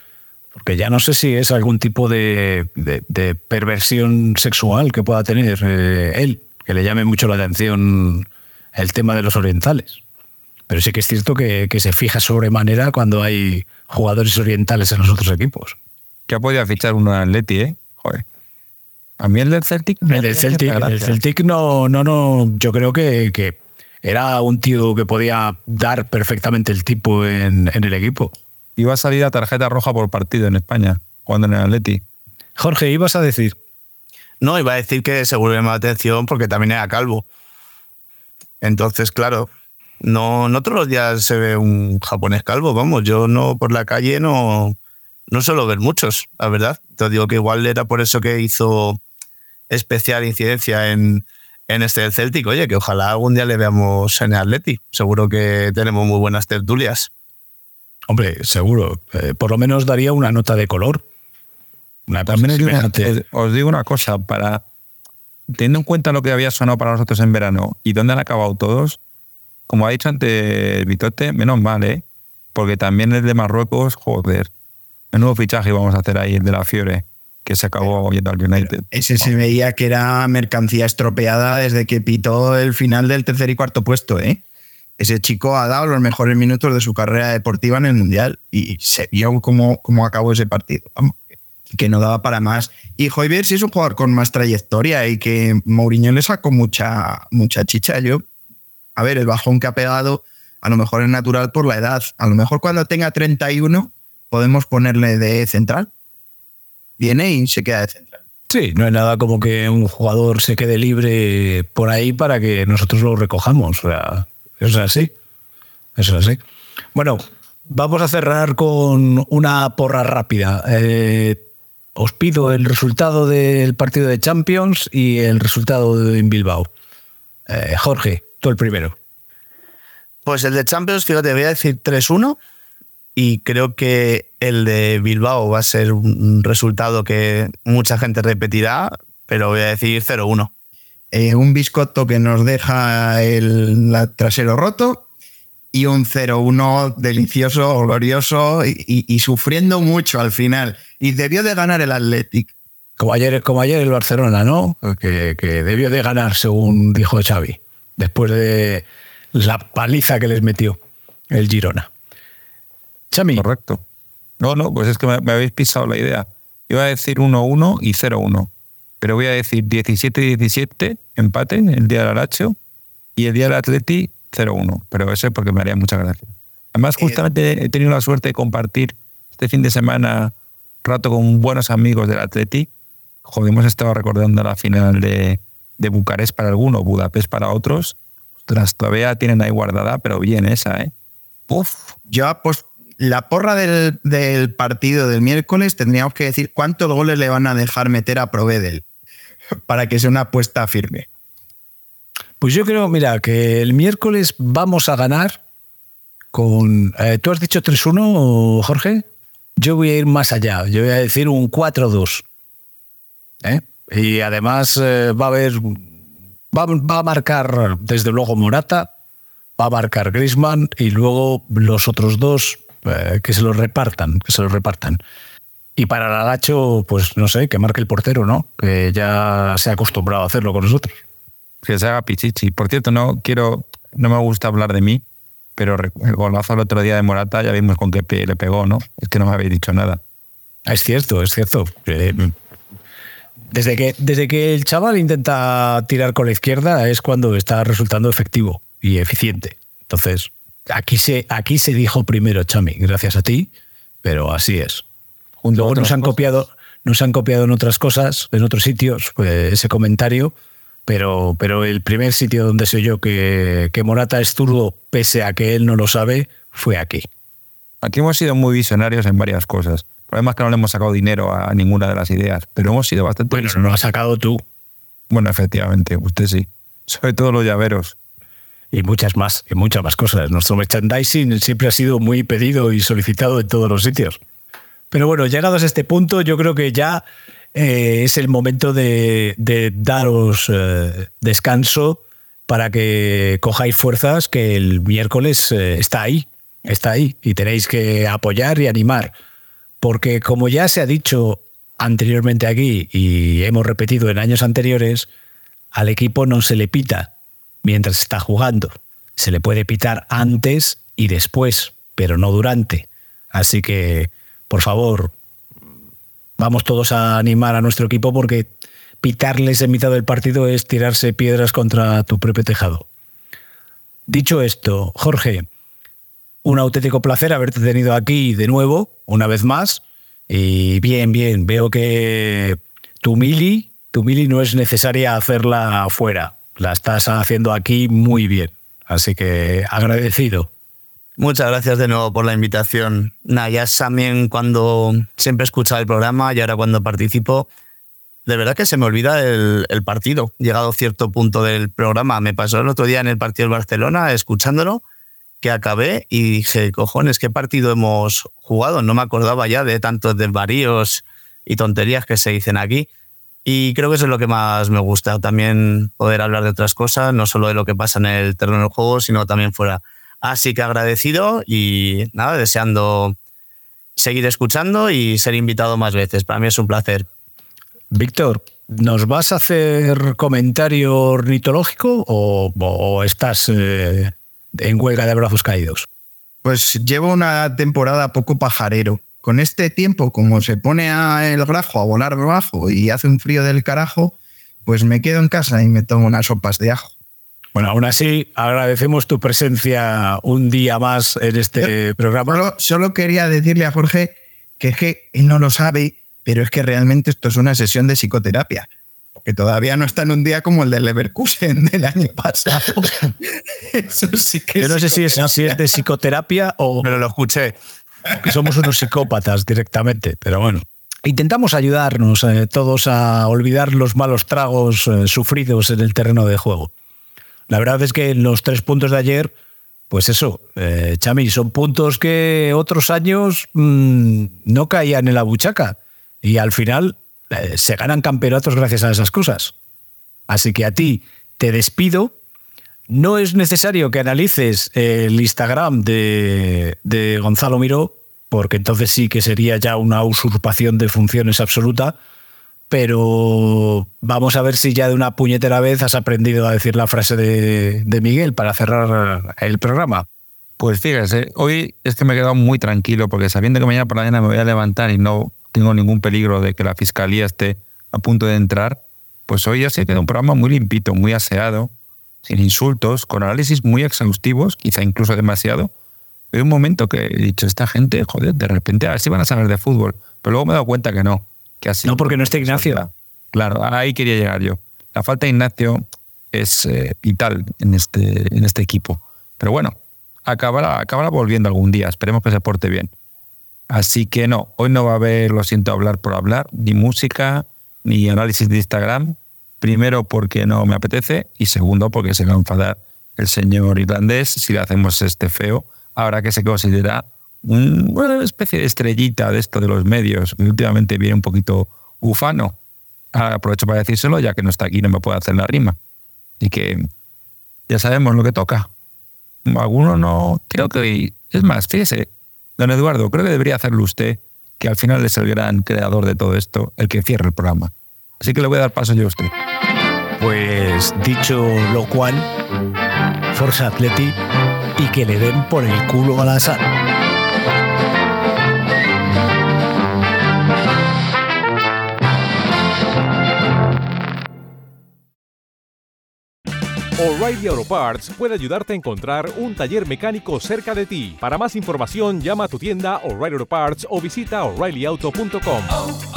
porque ya no sé si es algún tipo de, de- de perversión sexual que pueda tener eh, él, que le llame mucho la atención el tema de los orientales. Pero sí que es cierto que, que se fija sobremanera cuando hay jugadores orientales en los otros equipos. Que ha podido fichar un Atleti, ¿eh? Joder. A mí el del Celtic. me El del Celtic, el. Celtic no, no, no, yo creo que, que era un tío que podía dar perfectamente el tipo en, en el equipo. Iba a salir a tarjeta roja por partido en España, jugando en el Atleti. Jorge, ibas a decir. No, iba a decir que se vuelve más atención porque también era calvo. Entonces, claro, no, no todos los días se ve un japonés calvo, vamos, yo no por la calle no, no suelo ver muchos, la verdad. Te digo que igual era por eso que hizo especial incidencia en, en este del Celtic. Oye, que ojalá algún día le veamos en el Atleti. Seguro que tenemos muy buenas tertulias. Hombre, seguro. Eh, por lo menos daría una nota de color. Una También os digo, una, semejante. os- digo una cosa, para, teniendo en cuenta lo que había sonado para nosotros en verano y dónde han acabado todos, como ha dicho antes Vitote, menos mal, ¿eh? Porque también el de Marruecos, joder, el nuevo fichaje vamos a hacer ahí, el de la Fiore, que se acabó yendo al United. Ese se veía que era mercancía estropeada desde que pitó el final del tercer y cuarto puesto, ¿eh? Ese chico ha dado los mejores minutos de su carrera deportiva en el Mundial y se vio cómo, cómo acabó ese partido. Vamos, que no daba para más. Y Joyver sí es un jugador con más trayectoria y que Mourinho le sacó mucha, mucha chicha. Yo, a ver, el bajón que ha pegado a lo mejor es natural por la edad. A lo mejor cuando tenga 31 podemos ponerle de central. Viene y se queda de central. Sí, no hay nada como que un jugador se quede libre por ahí para que nosotros lo recojamos. O sea, eso es así. Eso es así. Bueno, vamos a cerrar con una porra rápida. Eh, os pido el resultado del partido de Champions y el resultado en Bilbao. Eh, Jorge, tú el primero. Pues el de Champions, fíjate, voy a decir 3-1 y creo que el de Bilbao va a ser un resultado que mucha gente repetirá, pero voy a decir 0-1. Eh, un biscotto que nos deja el la trasero roto y un 0-1 delicioso, glorioso y, y- y sufriendo mucho al final. Y debió de ganar el Athletic. Como ayer, como ayer el Barcelona, ¿no? Que, que debió de ganar, según dijo Xavi, después de la paliza que les metió el Girona. Chami. Correcto. No, no, pues es que me, me habéis pisado la idea. Iba a decir 1-1 y 0-1. Pero voy a decir 17-17, empate, el día del Aracho, y el día del Atleti, 0-1. Pero eso es porque me haría mucha gracia. Además, justamente he tenido la suerte de compartir este fin de semana rato con buenos amigos del Atleti. Joder, hemos estado recordando la final de, de Bucarest para algunos, Budapest para otros. Ostras, todavía tienen ahí guardada, pero bien esa, ¿eh? Uf, yo pues la porra del, partido del miércoles tendríamos que decir cuántos goles le van a dejar meter a Provedel para que sea una apuesta firme. Pues yo creo, mira, que el miércoles vamos a ganar con... eh, ¿Tú has dicho 3-1, Jorge? Yo voy a ir más allá. Yo voy a decir un 4-2. ¿Eh? Y además eh, va a haber... Va, va a marcar, desde luego, Morata, va a marcar Griezmann y luego los otros dos eh, que se los repartan, que se los repartan. Y para el Alacho, pues no sé, que marque el portero, ¿no? Que ya se ha acostumbrado a hacerlo con nosotros. que se haga pichichi. Por cierto, no quiero, no me gusta hablar de mí, pero el golazo el otro día de Morata ya vimos con qué pie le pegó, ¿no? Es que no me habéis dicho nada. Es cierto, es cierto. Eh, Desde que, desde que el chaval intenta tirar con la izquierda es cuando está resultando efectivo y eficiente. Entonces, aquí se, aquí se dijo primero, Chami, gracias a ti, pero así es. Luego nos han copiado, nos han copiado en otras cosas, en otros sitios, pues, ese comentario, pero, pero el primer sitio donde se oyó que, que Morata es zurdo, pese a que él no lo sabe, fue aquí. Aquí hemos sido muy visionarios en varias cosas. El problema es que no le hemos sacado dinero a ninguna de las ideas, pero hemos sido bastante Bueno, no lo has sacado tú. Bueno, efectivamente, usted sí. Sobre todo los llaveros. Y muchas más, y muchas más cosas. Nuestro merchandising siempre ha sido muy pedido y solicitado en todos los sitios. Pero bueno, llegados a este punto, yo creo que ya eh, es el momento de, daros eh, descanso para que cojáis fuerzas, que el miércoles eh, está ahí, está ahí, y tenéis que apoyar y animar. Porque como ya se ha dicho anteriormente aquí y hemos repetido en años anteriores, al equipo no se le pita mientras está jugando. Se le puede pitar antes y después, pero no durante. Así que, por favor, vamos todos a animar a nuestro equipo porque pitarles en mitad del partido es tirarse piedras contra tu propio tejado. Dicho esto, Jorge, un auténtico placer haberte tenido aquí de nuevo, una vez más. Y bien, bien, veo que tu mili, tu mili no es necesaria hacerla afuera. La estás haciendo aquí muy bien. Así que agradecido. Muchas gracias de nuevo por la invitación. Nah, ya también cuando siempre he escuchado el programa y ahora cuando participo, de verdad que se me olvida el, el partido. Llegado a cierto punto del programa, me pasó el otro día en el partido del Barcelona escuchándolo, que acabé y dije, cojones, ¿qué partido hemos jugado? No me acordaba ya de tantos desvaríos y tonterías que se dicen aquí. Y creo que eso es lo que más me gusta, también poder hablar de otras cosas, no solo de lo que pasa en el terreno del juego, sino también fuera. Así que agradecido y nada, deseando seguir escuchando y ser invitado más veces. Para mí es un placer. Víctor, ¿nos vas a hacer comentario ornitológico o, o estás eh, en huelga de brazos caídos? Pues llevo una temporada poco pajarero. Con este tiempo, como se pone a el grajo a volar bajo y hace un frío del carajo, pues me quedo en casa y me tomo unas sopas de ajo. Bueno, aún así, agradecemos tu presencia un día más en este programa. Solo, solo quería decirle a Jorge que es que él no lo sabe, pero es que realmente esto es una sesión de psicoterapia. Porque todavía no está en un día como el del Leverkusen [LAUGHS] del año pasado. [LAUGHS] Eso sí que Yo no sé si es, si es de psicoterapia o... Pero lo escuché. Que somos unos psicópatas directamente, pero bueno. Intentamos ayudarnos eh, todos a olvidar los malos tragos eh, sufridos en el terreno de juego. La verdad es que los tres puntos de ayer, pues eso, eh, Chami, son puntos que otros años mm, no caían en la buchaca y al final eh, se ganan campeonatos gracias a esas cosas. Así que a ti te despido. No es necesario que analices el Instagram de, Gonzalo Miró, porque entonces sí que sería ya una usurpación de funciones absoluta. Pero vamos a ver si ya de una puñetera vez has aprendido a decir la frase de, de Miguel para cerrar el programa. Pues fíjese, hoy es que me he quedado muy tranquilo porque sabiendo que mañana por la mañana me voy a levantar y no tengo ningún peligro de que la fiscalía esté a punto de entrar, pues hoy ya se queda un programa muy limpito, muy aseado, sin insultos, con análisis muy exhaustivos, quizá incluso demasiado. Hay un momento que he dicho, esta gente, joder, de repente a ver si van a saber de fútbol, pero luego me he dado cuenta que no. Que así No, porque no está Ignacio. Claro, ahí quería llegar yo. La falta de Ignacio es eh, vital en este, en este equipo. Pero bueno, acabará, acabará volviendo algún día. Esperemos que se porte bien. Así que no, hoy no va a haber, lo siento, hablar por hablar, ni música, ni análisis de Instagram. Primero porque no me apetece y segundo porque se va a enfadar el señor irlandés si le hacemos este feo. Ahora que se considera un- una especie de estrellita de esto de los medios, que últimamente viene un poquito ufano. Ahora aprovecho para decírselo, ya que no está aquí, no me puede hacer la rima. Y que ya sabemos lo que toca. Alguno no, creo que, es más, fíjese, don Eduardo, creo que debería hacerlo usted, que al final es el gran creador de todo esto, el que cierre el programa. Así que le voy a dar paso yo a usted. Pues dicho lo cual, Forza Atleti y que le den por el culo a la sal. O'Reilly Auto Parts puede ayudarte a encontrar un taller mecánico cerca de ti. Para más información, llama a tu tienda O'Reilly Auto Parts o visita oreillyauto.com.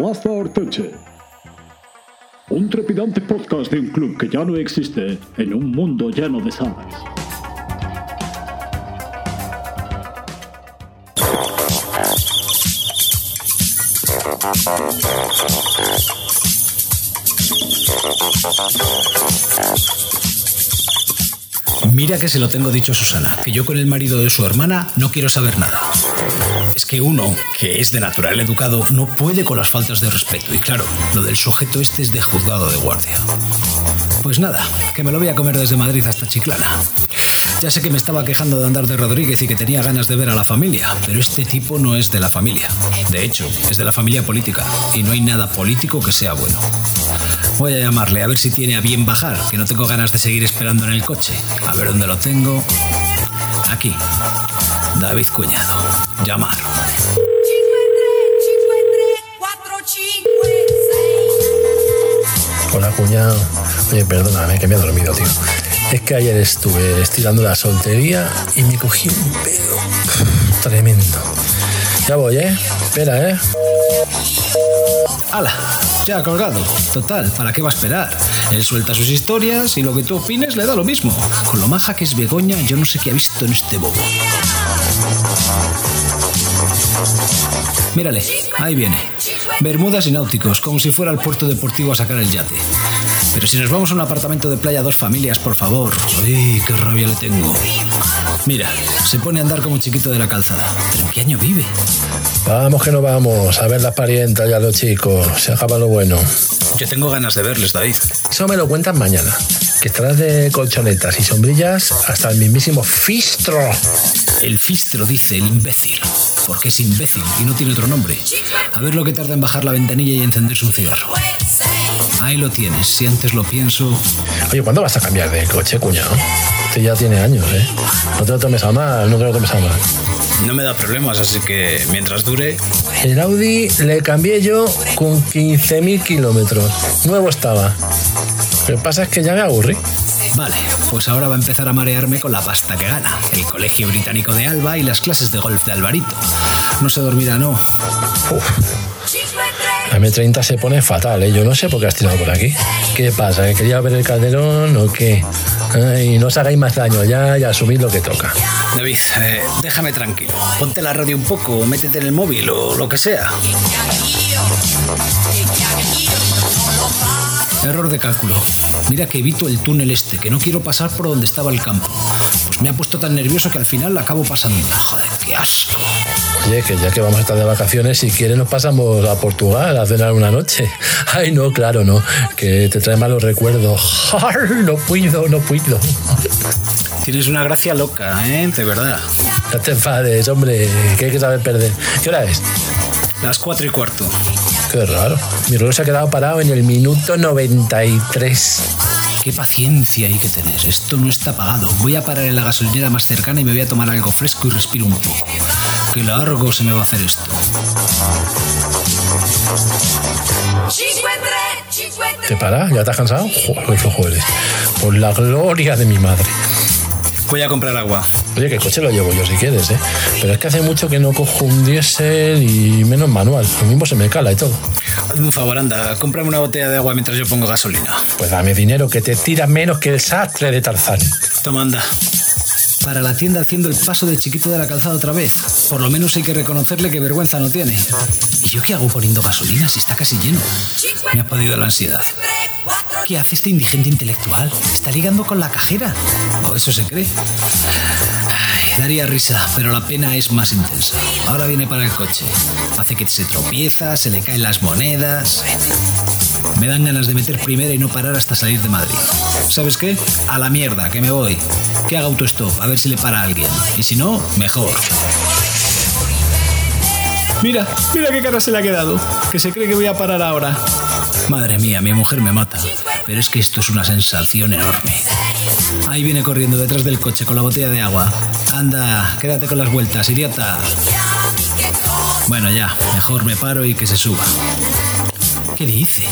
Aplasta Orteche. Un trepidante podcast de un club que ya no existe en un mundo lleno de sagas. Mira que se lo tengo dicho a Susana, que yo con el marido de su hermana no quiero saber nada. Es que uno, que es de natural educado, no puede con las faltas de respeto. Y claro, lo del sujeto este es de juzgado de guardia. Pues nada, que me lo voy a comer desde Madrid hasta Chiclana. Ya sé que me estaba quejando de andar de Rodríguez y que tenía ganas de ver a la familia, pero este tipo no es de la familia. De hecho, es de la familia política y no hay nada político que sea bueno. Voy a llamarle a ver si tiene a bien bajar, que no tengo ganas de seguir esperando en el coche. A ver dónde lo tengo. Aquí. David Cuñado. Llamar. Hola, cuñado. Oye, perdóname, que me he dormido, tío. Es que ayer estuve estirando la soltería y me cogí un pedo tremendo. Ya voy, ¿eh? Espera, ¿eh? ¡Hala! Ya colgado. Total, ¿para qué va a esperar? Él suelta sus historias y lo que tú opines le da lo mismo. Con lo maja que es Begoña, yo no sé qué ha visto en este bobo. Mírale, ahí viene. Bermudas y náuticos, como si fuera al puerto deportivo a sacar el yate. Pero si nos vamos a un apartamento de playa dos familias, por favor. ¡Uy, qué rabia le tengo! Mira, se pone a andar como chiquito de la calzada. ¿Pero en qué año vive? Vamos que no vamos, a ver las parientas y a los chicos, se acaba lo bueno. Yo tengo ganas de verles, David. Eso me lo cuentas mañana, que estarás de colchonetas y sombrillas hasta el mismísimo Fistro. El Fistro dice el imbécil, porque es imbécil y no tiene otro nombre. A ver lo que tarda en bajar la ventanilla y encenderse un cigarro. Ahí lo tienes, si antes lo pienso. Oye, ¿cuándo vas a cambiar de coche, cuñado? Este ya tiene años, ¿eh? No te lo tomes a mal, no te lo tomes a mal. No me da problemas, así que mientras dure. El Audi le cambié yo con 15.000 kilómetros. Nuevo estaba. Lo que pasa es que ya me aburrí. Vale, pues ahora va a empezar a marearme con la pasta que gana. El colegio británico de Alba y las clases de golf de Alvarito. No se dormirá, no. M30 se pone fatal, ¿eh? Yo no sé por qué has tirado por aquí. ¿Qué pasa? ¿Que quería ver el calderón o qué? Ay, no os hagáis más daño ya y asumid lo que toca. David, eh, déjame tranquilo. Ponte la radio un poco, o métete en el móvil o lo que sea. Error de cálculo. Mira que evito el túnel este, que no quiero pasar por donde estaba el campo. Pues me ha puesto tan nervioso que al final la acabo pasando. Joder, qué asco. Oye, que ya que vamos a estar de vacaciones, si quieres nos pasamos a Portugal a cenar una noche. [LAUGHS] Ay, no, claro, no. Que te trae malos recuerdos. [LAUGHS] No puedo, no puedo. Tienes una gracia loca, ¿eh? De verdad. No te enfades, hombre, que hay que saber perder. ¿Qué hora es? Las cuatro y cuarto. Qué raro. Mi reloj se ha quedado parado en el minuto 93. Qué paciencia hay que tener. Esto no está pagado. Voy a parar en la gasolinera más cercana y me voy a tomar algo fresco y respiro un poco. Qué largo se me va a hacer esto. ¿Te para? ¿Ya te has cansado? Joder, qué flojo eres. Por la gloria de mi madre. Voy a comprar agua. Oye, que el coche lo llevo yo si quieres, ¿eh? Pero es que hace mucho que no cojo un diésel y menos manual. Lo mismo se me cala y todo. Hazme un favor, anda, cómprame una botella de agua mientras yo pongo gasolina. Pues dame dinero, que te tiras menos que el sastre de Tarzán. Toma, anda. Para la tienda haciendo el paso del chiquito de la calzada otra vez. Por lo menos hay que reconocerle que vergüenza no tiene. ¿Y yo qué hago poniendo gasolina si está casi lleno? Me ha podido la ansiedad. ¿Qué hace este indigente intelectual? ¿Está ligando con la cajera? ¿O eso se cree? Ay, daría risa, pero la pena es más intensa. Ahora viene para el coche. Hace que se tropieza, se le caen las monedas. Me dan ganas de meter primera y no parar hasta salir de Madrid. ¿Sabes qué? A la mierda, que me voy. Que haga autostop, a ver si le para a alguien. Y si no, mejor. Mira, mira qué cara se le ha quedado. Que se cree que voy a parar ahora. Madre mía, mi mujer me mata. Pero es que esto es una sensación enorme. Ahí viene corriendo detrás del coche con la botella de agua. Anda, quédate con las vueltas, idiota. Bueno, ya, mejor me paro y que se suba. ¿Qué dice?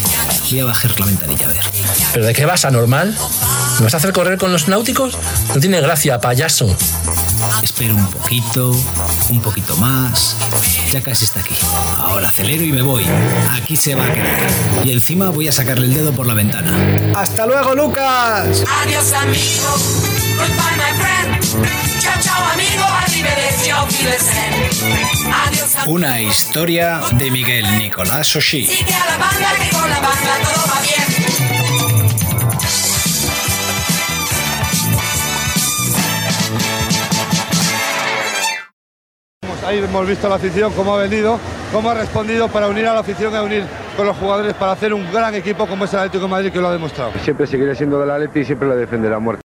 Voy a bajar la ventanilla a ver. ¿Pero de qué vas, anormal? ¿Me vas a hacer correr con los náuticos? No tiene gracia, payaso. Espero un poquito, un poquito más. Ya casi está aquí. Ahora acelero y me voy. Aquí se va a quedar. Y encima voy a sacarle el dedo por la ventana. ¡Hasta luego, Lucas! Adiós amigo, goodbye my friend. Chao chao amigo. Adiós amigo. Una historia de Miguel Nicolás Oshí. Sigue a la banda que con la banda todo va bien. Ahí hemos visto la afición, cómo ha venido, cómo ha respondido para unir a la afición a unir con los jugadores para hacer un gran equipo como es el Atlético de Madrid que lo ha demostrado. Siempre seguiré siendo del Atleti y siempre lo defenderé a muerte.